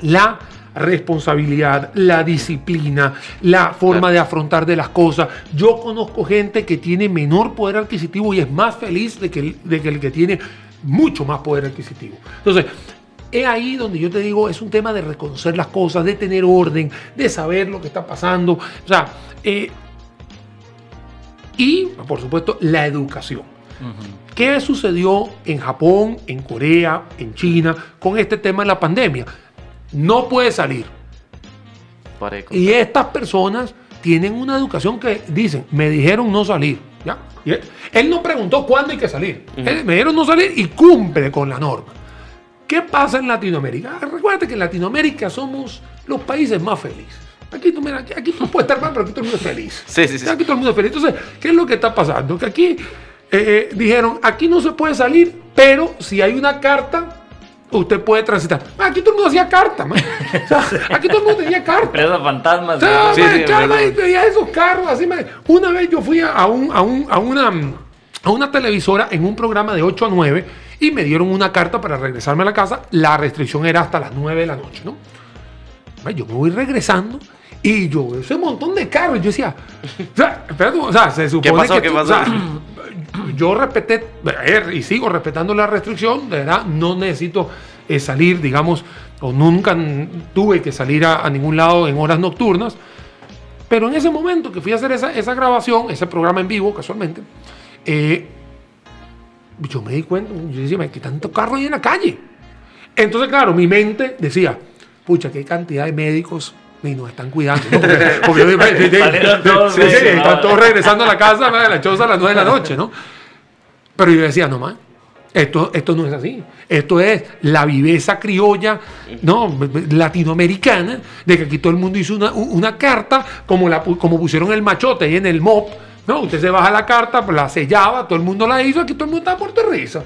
Speaker 2: la responsabilidad, la disciplina, la forma de afrontar de las cosas. Yo conozco gente que tiene menor poder adquisitivo y es más feliz de que, el, de que el que tiene mucho más poder adquisitivo. Entonces, es ahí donde yo te digo, es un tema de reconocer las cosas, de tener orden, de saber lo que está pasando. O sea, eh, y por supuesto la educación. ¿Qué sucedió en Japón, en Corea, en China con este tema de la pandemia? no puede salir. Y estas personas tienen una educación que dicen, me dijeron no salir. ¿ya? él, no preguntó cuándo hay que salir. me dijeron no salir y cumple con la norma. ¿Qué pasa en Latinoamérica? Ah, recuerda que en Latinoamérica somos los países más felices. Aquí, tú, mira, aquí, no puede estar mal, pero aquí todo el mundo es feliz.
Speaker 3: Sí, sí, sí.
Speaker 2: Aquí todo el mundo es feliz. Entonces, ¿qué es lo que está pasando? Que aquí eh, eh, dijeron, aquí no se puede salir, pero si hay una carta usted puede transitar. Aquí todo el mundo hacía carta, aquí todo el mundo tenía carta.
Speaker 1: Pero fantasmas.
Speaker 2: sí, esos carros así. Una vez yo fui a, un, a, un, a, una, a una televisora en un programa de 8 a 9 y me dieron una carta para regresarme a la casa. La restricción era hasta las 9 de la noche, ¿no? Yo me voy regresando y yo veo ese montón de carros. Yo decía, o sea, espérate, o sea se supone que. ¿Qué pasó? yo respeté y sigo respetando la restricción, de verdad, no necesito eh, salir, digamos, o nunca tuve que salir a, ningún lado en horas nocturnas. Pero en ese momento que fui a hacer esa, grabación, ese programa en vivo, casualmente, eh, yo me di cuenta, yo decía, ¿qué tanto carro hay en la calle? Entonces, claro, mi mente decía, pucha, qué cantidad de médicos y nos están cuidando. Porque, están todos regresando a la casa, a la choza a las 9 de la noche, ¿no? Pero yo decía, no más, esto, esto no es así. Esto es la viveza criolla, no, latinoamericana, de que aquí todo el mundo hizo una, carta, como, la, como pusieron el machote ahí en el MOP. No, usted se baja la carta, la sellaba, todo el mundo la hizo, aquí todo el mundo está por de risa.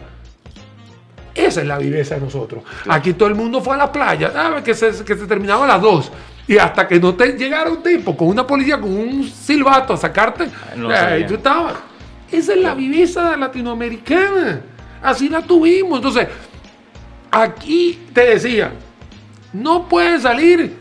Speaker 2: Esa es la viveza de nosotros. Aquí todo el mundo fue a la playa, que se, que se terminaba a las dos. Y hasta que no te llegara un tipo con una policía, con un silbato a sacarte, ahí tú estabas. Esa es la viveza latinoamericana. Así la tuvimos. Entonces, aquí te decía, no puedes salir,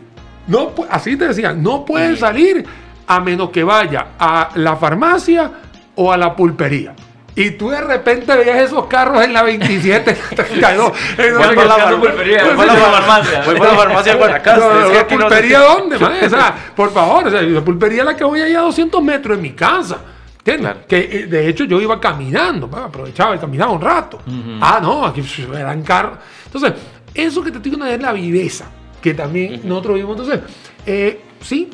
Speaker 2: no, así te decía, no puedes salir a menos que vaya a la farmacia o a la pulpería. Y tú de repente veías esos carros en la 27, 32.
Speaker 1: Voy a la pulpería, voy a la farmacia. Voy la farmacia
Speaker 2: para acá. ¿La pulpería dónde, O sea, por favor, o sea, la pulpería la que voy allá a 200 metros en mi casa. Que eh, de hecho yo iba caminando, aprovechaba y caminaba un rato. Ah, no, aquí eran carros. Entonces, eso que te digo es la viveza que también nosotros vimos. Entonces, eh, sí,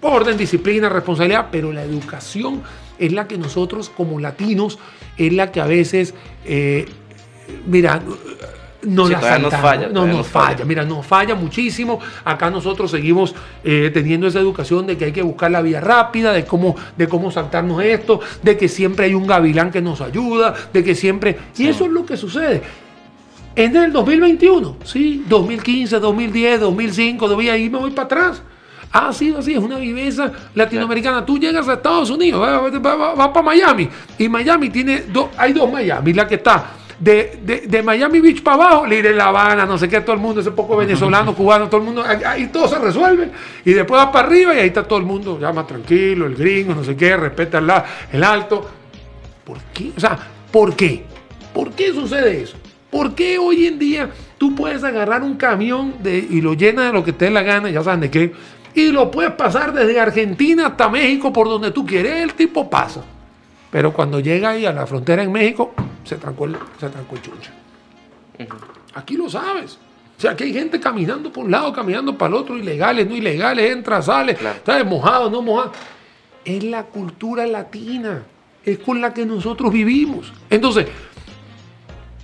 Speaker 2: orden, disciplina, responsabilidad, pero la educación es la que nosotros como latinos, es la que a veces, eh, mira, no la nos falla. No nos, falla. Mira, nos falla muchísimo. Acá nosotros seguimos eh, teniendo esa educación de que hay que buscar la vía rápida, de cómo, de cómo saltarnos esto, de que siempre hay un gavilán que nos ayuda, de que siempre... Y eso es lo que sucede. En el 2021, sí, 2015, 2010, 2005, 2000, ahí me voy para atrás. Ha sido así, es una viveza latinoamericana. Tú llegas a Estados Unidos, vas para Miami, y Miami tiene, dos, hay dos Miami, la que está de, de, de, Miami Beach para abajo, le iré La Habana, no sé qué, todo el mundo, ese poco venezolano, cubano, todo el mundo, ahí todo se resuelve. Y después va para arriba y ahí está todo el mundo, ya más tranquilo, el gringo, no sé qué, respeta el, el alto. ¿Por qué? O sea, ¿por qué? ¿Por qué sucede eso? ¿Por qué hoy en día tú puedes agarrar un camión de, y lo llenas de lo que te dé la gana, ya saben de qué, y lo puedes pasar desde Argentina hasta México por donde tú quieres, el tipo pasa. Pero cuando llega ahí a la frontera en México, se trancó el, se trancó el chunche. Aquí lo sabes. O sea, aquí hay gente caminando por un lado, caminando para el otro, ilegales, no ilegales, entra, sale, está mojado, no mojado. Es la cultura latina, es con la que nosotros vivimos. Entonces,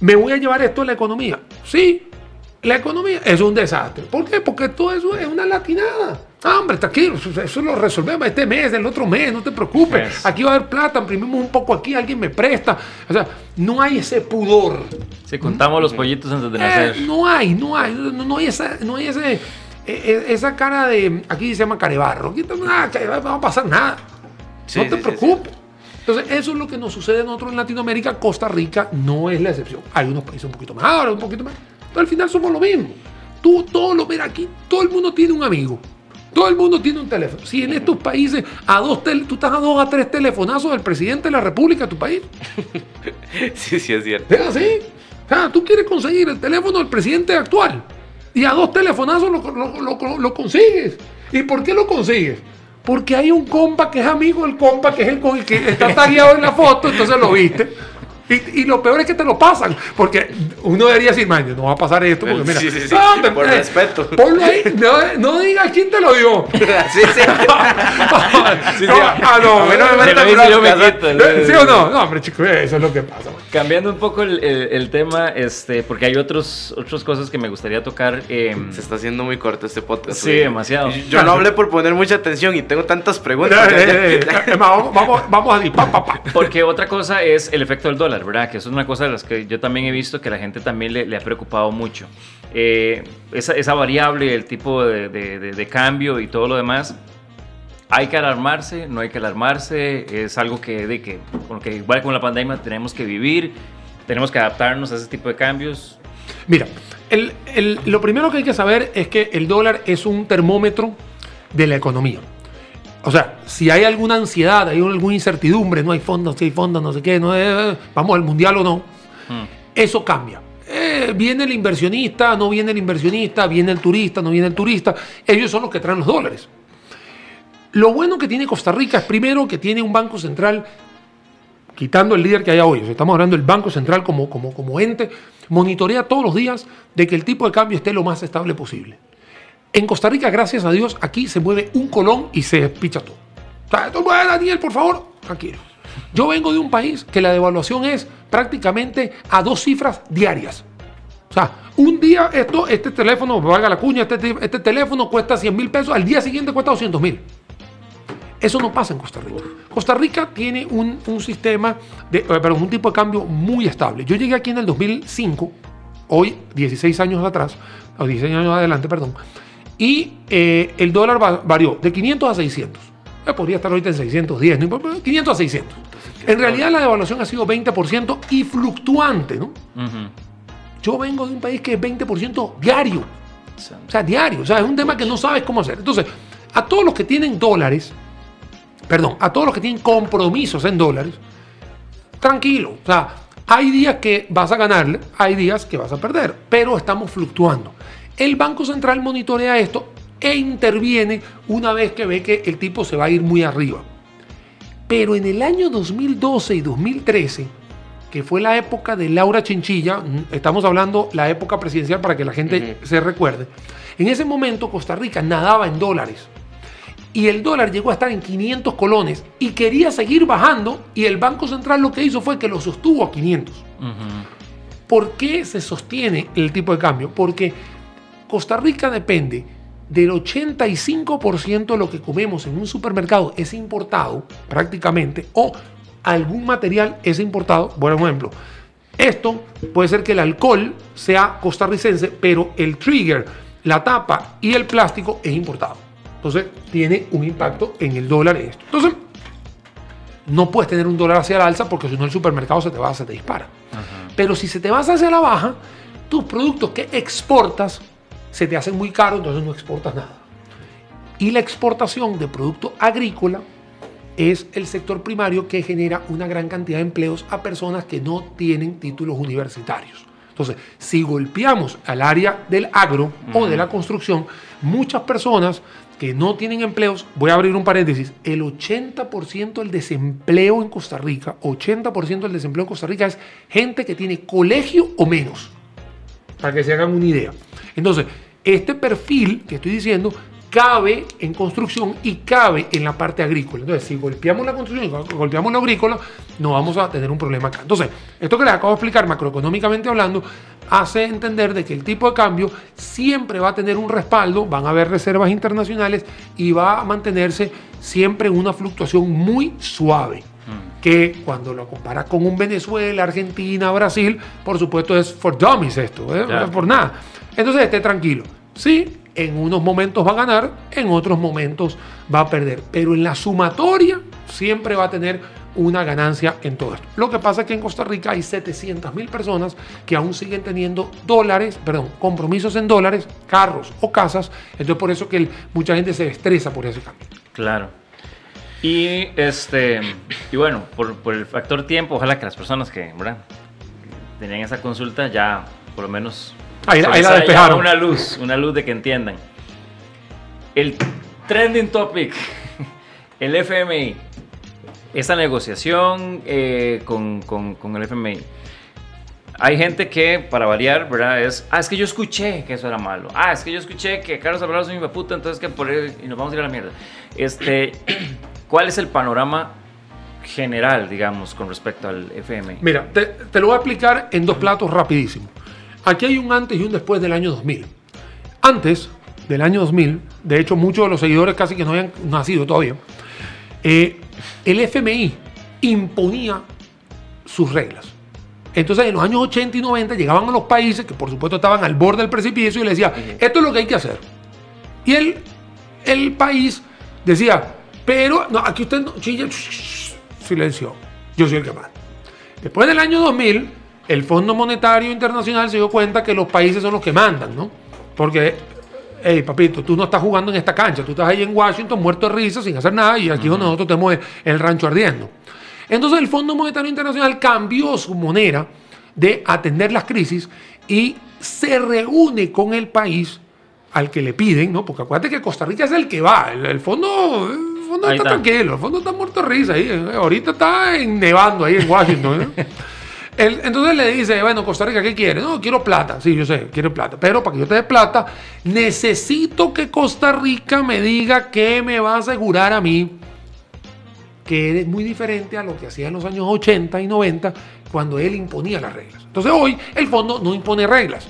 Speaker 2: ¿Me voy a llevar esto a la economía? Sí, la economía es un desastre. ¿Por qué? Porque todo eso es una latinada. Ah, hombre, tranquilo, eso lo resolvemos este mes, el otro mes, no te preocupes. Aquí va a haber plata, imprimimos un poco aquí, alguien me presta. O sea, no hay ese pudor.
Speaker 1: Si contamos los pollitos antes de nacer.
Speaker 2: Eh, no hay, no hay, no, hay esa, no hay ese, e, e, esa cara de, aquí se llama carebarro, aquí no va a pasar nada. no te preocupes. Entonces, eso es lo que nos sucede a nosotros en Latinoamérica. Costa Rica no es la excepción. Hay unos países un poquito más, un poquito más. Pero al final somos lo mismo. Tú, todo lo ves aquí, todo el mundo tiene un amigo. Todo el mundo tiene un teléfono. Si en estos países a dos tú estás a dos a tres telefonazos del presidente de la República de tu país.
Speaker 3: sí, sí, es cierto.
Speaker 2: Es así. O sea, tú quieres conseguir el teléfono del presidente actual y a dos telefonazos lo, lo consigues. ¿Y por qué lo consigues? Porque hay un compa que es amigo del compa, que es el con el que está tagueado en la foto, entonces lo viste. Y, lo peor es que te lo pasan, porque uno debería decir, man, no va a pasar esto, porque mira,
Speaker 3: sí, sí, sí, por eh, respeto.
Speaker 2: Ponlo ahí, no, no digas quién te lo dio. sí, sí. no, ah, no, no me ¿Sí o no? No, hombre, chicos, eso es lo que pasa.
Speaker 1: Cambiando un poco el, el, tema, este, porque hay otros, otras cosas que me gustaría tocar. Eh,
Speaker 3: Se está haciendo muy corto este podcast.
Speaker 1: Sí, demasiado.
Speaker 3: Yo no hablé por poner mucha atención y tengo tantas preguntas.
Speaker 2: Eh, eh, vamos, vamos, vamos a ir, pa, pa, pa.
Speaker 1: Porque otra cosa es el efecto del dólar. ¿Verdad? Que eso es una cosa de las que yo también he visto que la gente también le, ha preocupado mucho. Eh, esa, esa, variable, el tipo de, de, cambio y todo lo demás, hay que alarmarse, no hay que alarmarse, es algo que, de que, que igual con la pandemia tenemos que vivir, tenemos que adaptarnos a ese tipo de cambios.
Speaker 2: Mira, el, el, lo primero que hay que saber es que el dólar es un termómetro de la economía. O sea, si hay alguna ansiedad, hay alguna incertidumbre, no hay fondos, si hay fondos, no sé qué, no vamos al mundial o no, hmm. eso cambia. Eh, viene el inversionista, no viene el inversionista, viene el turista, no viene el turista. Ellos son los que traen los dólares. Lo bueno que tiene Costa Rica es primero que tiene un banco central, quitando el líder que hay hoy, estamos hablando del Banco Central como, como, como ente, monitorea todos los días de que el tipo de cambio esté lo más estable posible. En Costa Rica, gracias a Dios, aquí se mueve un colón y se picha todo. O sea, Daniel, por favor, tranquilo. Yo vengo de un país que la devaluación es prácticamente a dos cifras diarias. O sea, un día esto, este teléfono, valga la cuña, este, este teléfono cuesta 100 mil pesos, al día siguiente cuesta 200 mil. Eso no pasa en Costa Rica. Costa Rica tiene un, sistema, de, eh, perdón, un tipo de cambio muy estable. Yo llegué aquí en el 2005, hoy 16 años atrás, o 16 años adelante, perdón, y eh, el dólar varió de 500 a 600. Eh, podría estar ahorita en 610, no 500 a 600. En realidad la devaluación ha sido 20% y fluctuante, ¿no? Yo vengo de un país que es 20% diario. O sea, diario. O sea, es un tema que no sabes cómo hacer. Entonces, a todos los que tienen dólares, perdón, a todos los que tienen compromisos en dólares, tranquilo. O sea, hay días que vas a ganarle, hay días que vas a perder, pero estamos fluctuando. El Banco Central monitorea esto e interviene una vez que ve que el tipo se va a ir muy arriba. Pero en el año 2012 y 2013, que fue la época de Laura Chinchilla, estamos hablando la época presidencial para que la gente se recuerde, en ese momento Costa Rica nadaba en dólares. Y el dólar llegó a estar en 500 colones y quería seguir bajando y el Banco Central lo que hizo fue que lo sostuvo a 500. ¿Por qué se sostiene el tipo de cambio? Porque Costa Rica depende del 85% de lo que comemos en un supermercado es importado prácticamente o algún material es importado. Por ejemplo, Esto puede ser que el alcohol sea costarricense, pero el trigger, la tapa y el plástico es importado. Entonces tiene un impacto en el dólar en esto. Entonces, no puedes tener un dólar hacia el alza porque si no el supermercado se te va, se te dispara. Pero si se te va hacia la baja, tus productos que exportas se te hacen muy caros, entonces no exportas nada. Y la exportación de producto agrícola es el sector primario que genera una gran cantidad de empleos a personas que no tienen títulos universitarios. Entonces, si golpeamos al área del agro o de la construcción, muchas personas que no tienen empleos, voy a abrir un paréntesis, el 80% del desempleo en Costa Rica, 80% del desempleo en Costa Rica es gente que tiene colegio o menos, para que se hagan una idea. Entonces, este perfil que estoy diciendo cabe en construcción y cabe en la parte agrícola. Entonces, si golpeamos la construcción y golpeamos la agrícola, no vamos a tener un problema acá. Entonces, esto que les acabo de explicar macroeconómicamente hablando, hace entender de que el tipo de cambio siempre va a tener un respaldo, van a haber reservas internacionales y va a mantenerse siempre una fluctuación muy suave que cuando lo comparas con un Venezuela, Argentina, Brasil, por supuesto es for dummies esto, ¿eh? no es por nada. Entonces esté tranquilo. Sí, en unos momentos va a ganar, en otros momentos va a perder, pero en la sumatoria siempre va a tener una ganancia en todo esto. Lo que pasa es que en Costa Rica hay 700 mil personas que aún siguen teniendo dólares, perdón, compromisos en dólares, carros o casas, entonces por eso que mucha gente se estresa por ese cambio.
Speaker 1: Claro. Y este y bueno, por, el factor tiempo, ojalá que las personas que tenían esa consulta ya por lo menos
Speaker 2: Ahí, ahí la despejaron.
Speaker 1: Una luz, una luz de que entiendan. El trending topic, el FMI, esa negociación eh, con, con- con el FMI. Hay gente que, para variar, ¿verdad? Es, ah, es que yo escuché que eso era malo. Ah, es que yo escuché que Carlos Alvarado es un hijo puta, entonces que por él, y nos vamos a ir a la mierda. Este, ¿cuál es el panorama general, digamos, con respecto al FMI?
Speaker 2: Mira, te, te lo voy a explicar en dos platos rapidísimo. Aquí hay un antes y un después del año 2000. Antes del año 2000, de hecho muchos de los seguidores casi que no habían nacido todavía, eh, el FMI imponía sus reglas. Entonces en los años 80 y 90 llegaban a los países que por supuesto estaban al borde del precipicio y le decía, esto es lo que hay que hacer. Y el, el país decía, pero no, aquí usted no, silencio, yo soy el que manda. Después del año 2000, el Fondo Monetario Internacional se dio cuenta que los países son los que mandan, ¿no? Porque, hey, papito, tú no estás jugando en esta cancha, tú estás ahí en Washington muerto de risa sin hacer nada y aquí donde nosotros tenemos el- el rancho ardiendo. Entonces el Fondo Monetario Internacional cambió su manera de atender las crisis y se reúne con el país al que le piden, ¿no? Porque acuérdate que Costa Rica es el que va, el, el fondo, el fondo
Speaker 1: Ahí
Speaker 2: está,
Speaker 1: está.
Speaker 2: tranquilo, el fondo está muerto de risa ahí, eh, ahorita está en- nevando ahí en Washington. ¿eh? Entonces le dice, bueno, Costa Rica, ¿qué quiere? No, quiero plata. Sí, yo sé, quiero plata. Pero para que yo te dé plata, necesito que Costa Rica me diga qué me va a asegurar a mí que es muy diferente a lo que hacía en los años 80 y 90 cuando él imponía las reglas. Entonces hoy el fondo no impone reglas.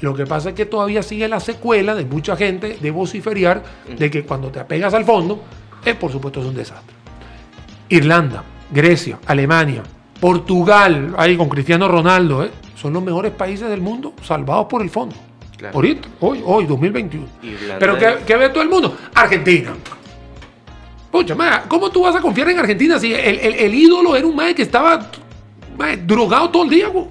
Speaker 2: Lo que pasa es que todavía sigue la secuela de mucha gente de vociferiar de que cuando te apegas al fondo, eh, por supuesto es un desastre. Irlanda, Grecia, Alemania, Portugal, ahí con Cristiano Ronaldo, eh, son los mejores países del mundo salvados por el fondo.
Speaker 3: Claro.
Speaker 2: Ahorita, hoy, hoy, 2021.
Speaker 3: Irlanda
Speaker 2: Pero ¿qué, qué ve todo el mundo? Argentina. Pucha, ma, ¿cómo tú vas a confiar en Argentina si el, el- el ídolo era un mae que estaba drogado todo el día? güey?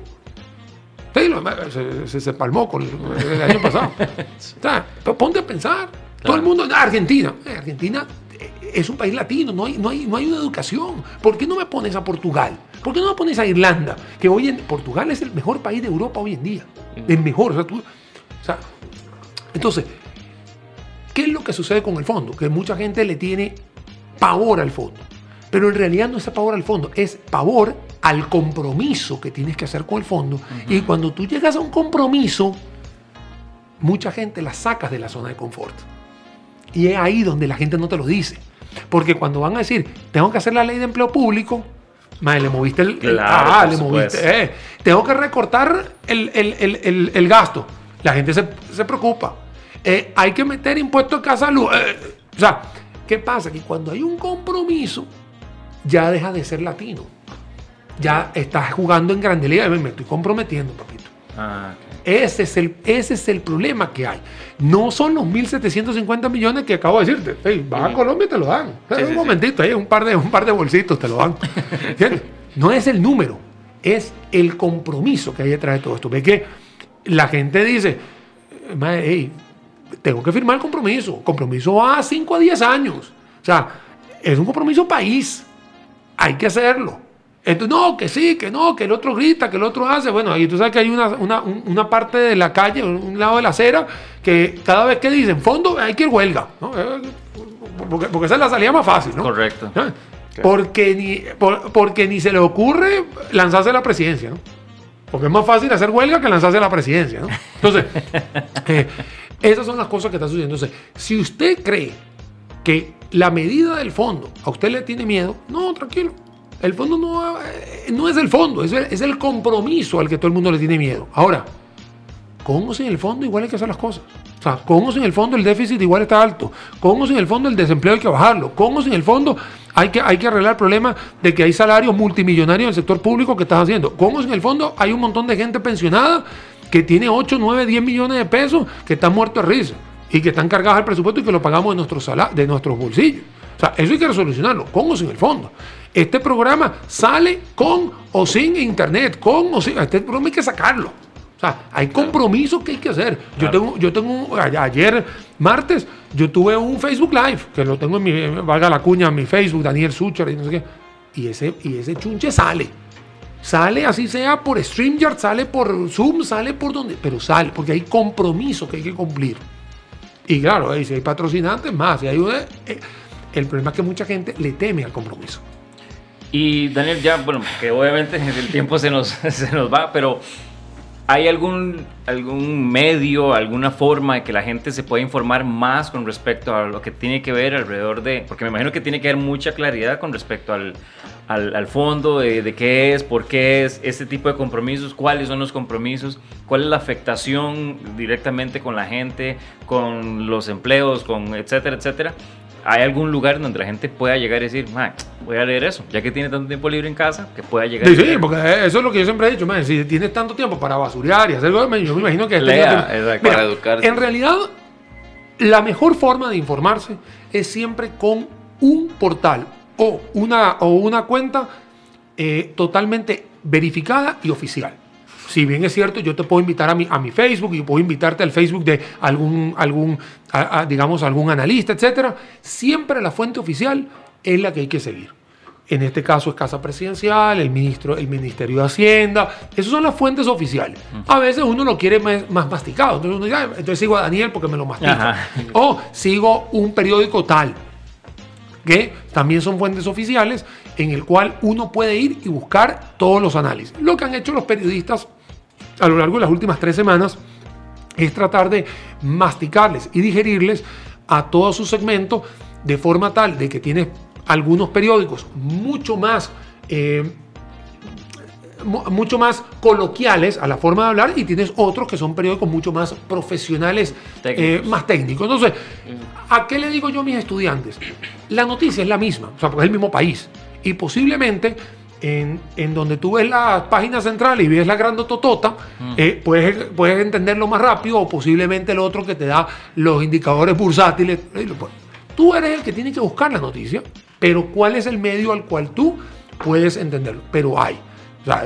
Speaker 2: Sí, se, se- se palmó con el, el año pasado. O sea, pero ponte a pensar. Todo el mundo, Argentina. Argentina es un país latino, no hay, no, hay, no hay una educación. ¿Por qué no me pones a Portugal? ¿Por qué no me pones a Irlanda? Que hoy en Portugal es el mejor país de Europa hoy en día. El mejor. O sea, tú- o sea, entonces, ¿Qué es lo que sucede con el fondo? Que mucha gente le tiene pavor al fondo. Pero en realidad no es pavor al fondo, es pavor al compromiso que tienes que hacer con el fondo. Y cuando tú llegas a un compromiso, mucha gente la sacas de la zona de confort. Y es ahí donde la gente no te lo dice. Porque cuando van a decir, tengo que hacer la ley de empleo público, madre, le moviste el,
Speaker 1: Claro,
Speaker 2: ah, le
Speaker 1: supuesto.
Speaker 2: moviste, eh, tengo que recortar el, el- el- el- el gasto. La gente se, se preocupa. Eh, hay que meter impuestos a casa luz. Eh, o sea, ¿qué pasa? Que cuando hay un compromiso, ya deja de ser latino. ya estás jugando en grande liga. Me estoy comprometiendo, papito.
Speaker 1: Ah,
Speaker 2: Ese es, el, ese es el problema que hay. No son los 1.750 millones que acabo de decirte. Hey, vas a Colombia y te lo dan.
Speaker 1: Sí,
Speaker 2: un
Speaker 1: sí,
Speaker 2: momentito, ahí, un, par de, un par de bolsitos te lo dan. ¿Entiendes? No es el número, es el compromiso que hay detrás de todo esto. Ve que la gente dice, "Mae, hey, tengo que firmar el compromiso. Compromiso a 5 a 10 años. O sea, es un compromiso país. Hay que hacerlo. Entonces, no, que sí, que no, que el otro grita, que el otro hace. Bueno, ahí tú sabes que hay una, una, un- una parte de la calle, un lado de la acera, que cada vez que dicen fondo hay que ir huelga. ¿no? Eh, Porque, porque esa es la salida más fácil, ¿no?
Speaker 1: Correcto.
Speaker 2: ¿Ah? Porque ni, por- porque ni se le ocurre lanzarse a la presidencia, ¿no? Porque es más fácil hacer huelga que lanzarse a la presidencia, ¿no? Entonces, eh, esas son las cosas que están sucediendo. Entonces, si usted cree que la medida del fondo a usted le tiene miedo, no, tranquilo. El fondo no, eh, no es el fondo, es el, es el compromiso al que todo el mundo le tiene miedo. Ahora, con o sin el fondo igual hay que hacer las cosas. O sea, con o sin el fondo el déficit igual está alto. Con o sin el fondo el desempleo hay que bajarlo. Con o sin el fondo hay que, hay que arreglar el problema de que hay salarios multimillonarios en el sector público que estás haciendo. Con o sin el fondo hay un montón de gente pensionada que tiene 8, 9, 10 millones de pesos que están muertos de risa y que están cargados al presupuesto y que lo pagamos de nuestros, de nuestros bolsillos. Sea, eso hay que resolucionarlo, con o sin el fondo. Este programa sale con o sin internet, con o sin... Este programa hay que sacarlo. O sea, hay compromisos que hay que hacer. Yo tengo, yo tengo ayer, martes, yo tuve un Facebook Live, que lo tengo en mi, valga la cuña, en mi Facebook, Daniel Sucher y no sé qué. Y ese, y ese chunche sale. Sale así sea por StreamYard, sale por Zoom, sale por donde, pero sale, porque hay compromisos que hay que cumplir. Y claro, si hay patrocinantes más, si hay una- eh, el problema es que mucha gente le teme al compromiso.
Speaker 1: Y Daniel, ya, bueno, que obviamente el tiempo se nos, se nos va, pero ¿hay algún, algún medio, alguna forma de que la gente se pueda informar más con respecto a lo que tiene que ver alrededor de, porque me imagino que tiene que haber mucha claridad con respecto al, al, fondo, de, de qué es, por qué es, este tipo de compromisos, cuáles son los compromisos, cuál es la afectación directamente con la gente, con los empleos, con etcétera, etcétera. ¿Hay algún lugar donde la gente pueda llegar y decir, "Ma, voy a leer eso, ya que tiene tanto tiempo libre en casa, que pueda llegar
Speaker 2: Sí,
Speaker 1: y
Speaker 2: sí,
Speaker 1: leer"?
Speaker 2: porque eso es lo que yo siempre he dicho, man, si tienes tanto tiempo para basurear y hacer yo me imagino que... este
Speaker 1: Lea.
Speaker 2: Mira,
Speaker 3: Para educarse.
Speaker 2: En realidad, la mejor forma de informarse es siempre con un portal o una, o una cuenta eh, totalmente verificada y oficial. Si bien es cierto, yo te puedo invitar a mi, a mi Facebook y puedo invitarte al Facebook de algún, algún a- a, digamos, algún analista, etcétera. Siempre la fuente oficial es la que hay que seguir. En este caso es Casa Presidencial, el, ministro, el Ministerio de Hacienda. Esas son las fuentes oficiales. A veces uno lo quiere más, más masticado. Entonces uno dice, "Ah, entonces sigo a Daniel porque me lo mastica.
Speaker 1: Ajá.
Speaker 2: O sigo un periódico tal que también son fuentes oficiales en el cual uno puede ir y buscar todos los análisis. Lo que han hecho los periodistas a lo largo de las últimas tres semanas es tratar de masticarles y digerirles a todo su segmento de forma tal de que tienes algunos periódicos mucho más eh, mu- mucho más coloquiales a la forma de hablar y tienes otros que son periódicos mucho más profesionales,
Speaker 1: Técnicos.
Speaker 2: eh, más técnicos. Entonces, ¿a qué le digo yo a mis estudiantes? La noticia es la misma, o sea, porque es el mismo país. Y posiblemente en, en donde tú ves la página central y ves la grandototota, eh, puedes, puedes entenderlo más rápido o posiblemente el otro que te da los indicadores bursátiles. Tú eres el que tiene que buscar la noticia, pero ¿cuál es el medio al cual tú puedes entenderlo? Pero hay. O sea,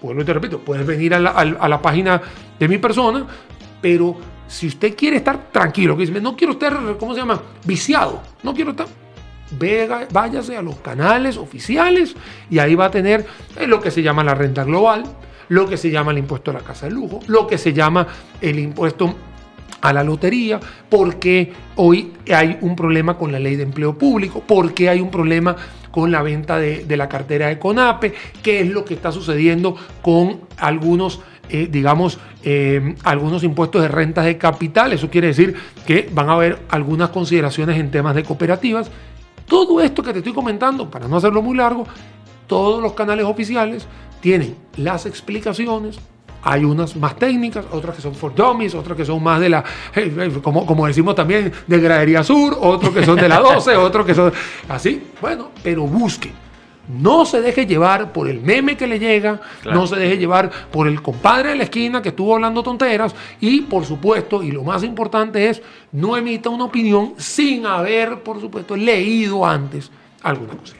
Speaker 2: vuelvo y te repito, puedes venir a la, a la página de mi persona, pero si usted quiere estar tranquilo, que dice, no quiero estar, ¿cómo se llama? Viciado, no quiero estar. Vega- váyase a los canales oficiales y ahí va a tener eh, lo que se llama la renta global, lo que se llama el impuesto a la casa de lujo, lo que se llama el impuesto a la lotería, porque hoy hay un problema con la ley de empleo público, porque hay un problema con la venta de, la cartera de CONAPE, qué es lo que está sucediendo con algunos, eh, digamos, eh, algunos impuestos de rentas de capital. Eso quiere decir que van a haber algunas consideraciones en temas de cooperativas. Todo esto que te estoy comentando, para no hacerlo muy largo, todos los canales oficiales tienen las explicaciones. Hay unas más técnicas, otras que son for dummies, otras que son más de la, eh, como, como decimos también, de Gradería Sur, otros que son de la 12, otros que son así. Bueno, pero busque. No se deje llevar por el meme que le llega,
Speaker 1: Claro.
Speaker 2: no se deje llevar por el compadre de la esquina que estuvo hablando tonteras y por supuesto, y lo más importante es, no emita una opinión sin haber, por supuesto, leído antes alguna cosa.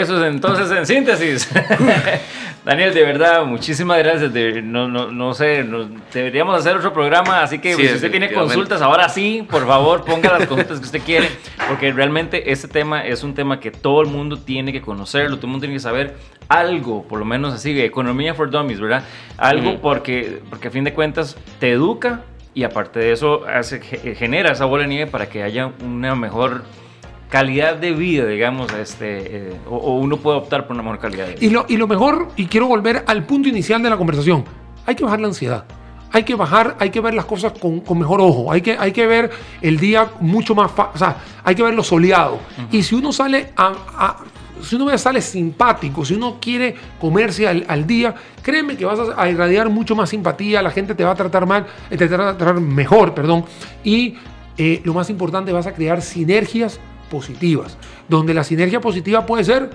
Speaker 1: Eso es entonces en síntesis. Daniel, de verdad, muchísimas gracias. De- no, no, no sé, nos- deberíamos hacer otro programa, así que
Speaker 3: Sí,
Speaker 1: si usted tiene consultas, ahora sí, por favor, ponga las consultas que usted quiere, porque realmente este tema es un tema que todo el mundo tiene que conocerlo, todo el mundo tiene que saber algo, por lo menos así, de economía for dummies, ¿verdad? Algo porque, porque a fin de cuentas te educa y aparte de eso hace, ge- genera esa bola de nieve para que haya una mejor calidad de vida, digamos, este, eh, o, o uno puede optar por una mejor calidad de vida.
Speaker 2: Y lo, y lo mejor, y quiero volver al punto inicial de la conversación, hay que bajar la ansiedad. Hay que bajar, hay que ver las cosas con, con mejor ojo, hay que, hay que ver el día mucho más, o sea, hay que verlo soleado. Y si uno sale a, a- si uno sale simpático, si uno quiere comerse al, al día, créeme que vas a, a irradiar mucho más simpatía, la gente te va a tratar mal, eh, te va a tratar mejor, perdón, y eh, lo más importante, vas a crear sinergias positivas, donde la sinergia positiva puede ser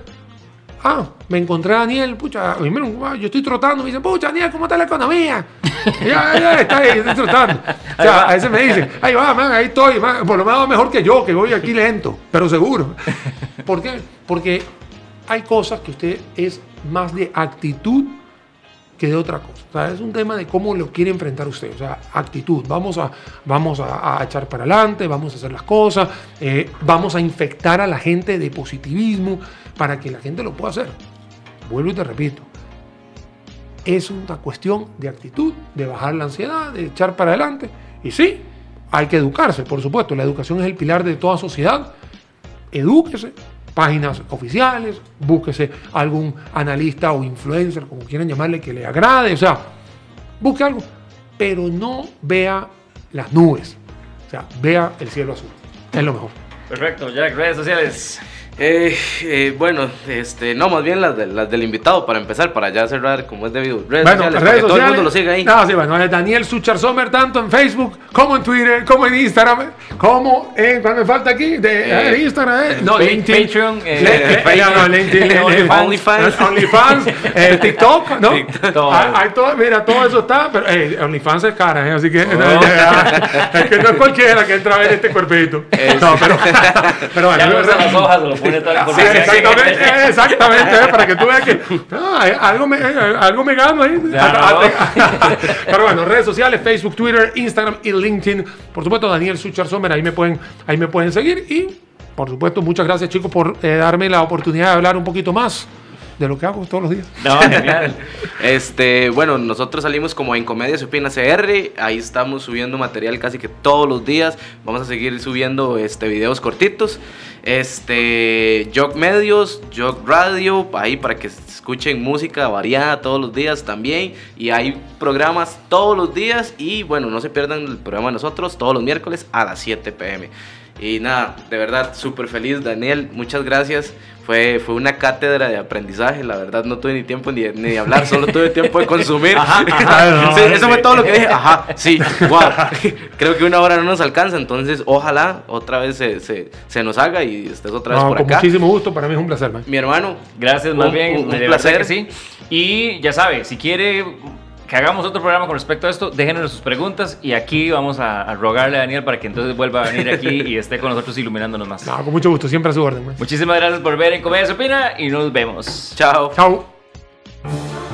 Speaker 2: Ah, me encontré a Daniel, pucha, ah, yo estoy trotando, me dice, pucha, Daniel, ¿cómo está la economía? ya, ya, está ahí, estoy trotando. O sea, a veces me dice, ahí va, man, ahí estoy, man, por lo menos mejor que yo, que voy aquí lento, pero seguro. ¿Por qué? Porque hay cosas que usted es más de actitud que de otra cosa. O sea, es un tema de cómo lo quiere enfrentar usted. O sea, actitud. Vamos a, vamos a, echar para adelante, vamos a hacer las cosas, eh, vamos a infectar a la gente de positivismo para que la gente lo pueda hacer. Vuelvo y te repito. Es una cuestión de actitud, de bajar la ansiedad, de echar para adelante. Y sí, hay que educarse, por supuesto. La educación es el pilar de toda sociedad. Edúquese, páginas oficiales, búsquese algún analista o influencer, como quieran llamarle, que le agrade, o sea, busque algo, pero no vea las nubes, o sea, vea el cielo azul, es lo mejor.
Speaker 1: Perfecto, Jack, redes sociales.
Speaker 3: Eh, eh, bueno, este, no, más bien las, de- las del invitado para empezar, para ya cerrar como es debido. Redes
Speaker 2: Bueno,
Speaker 3: sociales,
Speaker 2: redes
Speaker 3: para que todo el
Speaker 2: sociales.
Speaker 3: mundo lo siga ahí.
Speaker 2: No, sí, bueno, es Daniel Suchar Sommer, tanto en Facebook, como en Twitter, como en Instagram, como en, ¿cuál me falta aquí? De,
Speaker 3: Eh,
Speaker 2: eh, Instagram, eh. No,
Speaker 1: Pa-
Speaker 2: LinkedIn.
Speaker 1: Patreon, eh,
Speaker 2: no, LinkedIn, le-
Speaker 3: OnlyFans.
Speaker 2: OnlyFans, eh, TikTok, ¿no?
Speaker 1: Todo.
Speaker 2: Hay, hay todo, mira, todo eso está, pero eh, OnlyFans es cara, ¿eh? así que
Speaker 1: Oh.
Speaker 2: es que no es cualquiera que entra a ver este cuerpito. No, pero, pero bueno,
Speaker 1: las hojas, lo pone toda la
Speaker 2: Sí,
Speaker 1: información.
Speaker 2: exactamente, exactamente, eh, para que tú veas que no, eh, algo, me, eh, algo me gano ahí. Hasta- Pero bueno, redes sociales, Facebook, Twitter, Instagram y LinkedIn. Por supuesto, Daniel Suchar Sommer, ahí me pueden, ahí me pueden seguir. Y por supuesto, muchas gracias chicos por eh, darme la oportunidad de hablar un poquito más de lo que hago todos los días.
Speaker 1: No, genial.
Speaker 3: Este, bueno, nosotros salimos como en Comedia Se Opina CR, ahí estamos subiendo material casi que todos los días, vamos a seguir subiendo este videos cortitos. Este, Jog Medios, Jog Radio, ahí para que escuchen música variada todos los días también y hay programas todos los días y bueno, no se pierdan el programa de nosotros todos los miércoles a las 7 pm. Y nada, de verdad, súper feliz, Daniel. Muchas gracias. Fue, fue una cátedra de aprendizaje. La verdad, no tuve ni tiempo ni, ni de hablar, solo tuve tiempo de consumir.
Speaker 1: Ajá, ajá,
Speaker 2: no,
Speaker 3: Sí,
Speaker 2: no,
Speaker 3: eso fue todo lo que dije. Ajá, sí, wow. Creo que una hora no nos alcanza, entonces ojalá otra vez se, se, se nos haga y estés otra vez
Speaker 2: No,
Speaker 3: por
Speaker 2: con
Speaker 3: acá.
Speaker 2: muchísimo gusto, para mí es un placer. man.
Speaker 3: Mi hermano,
Speaker 1: Gracias, más
Speaker 3: Un-
Speaker 1: bien.
Speaker 3: un- placer.
Speaker 1: que sí. Y ya sabe, si quiere que hagamos otro programa con respecto a esto, déjenos sus preguntas y aquí vamos a, a rogarle a Daniel para que entonces vuelva a venir aquí y esté con nosotros iluminándonos más.
Speaker 2: No, con mucho gusto, siempre a su orden. man.
Speaker 1: Muchísimas gracias por ver en Comedia Se Opina y nos vemos.
Speaker 3: chao.
Speaker 2: Chao.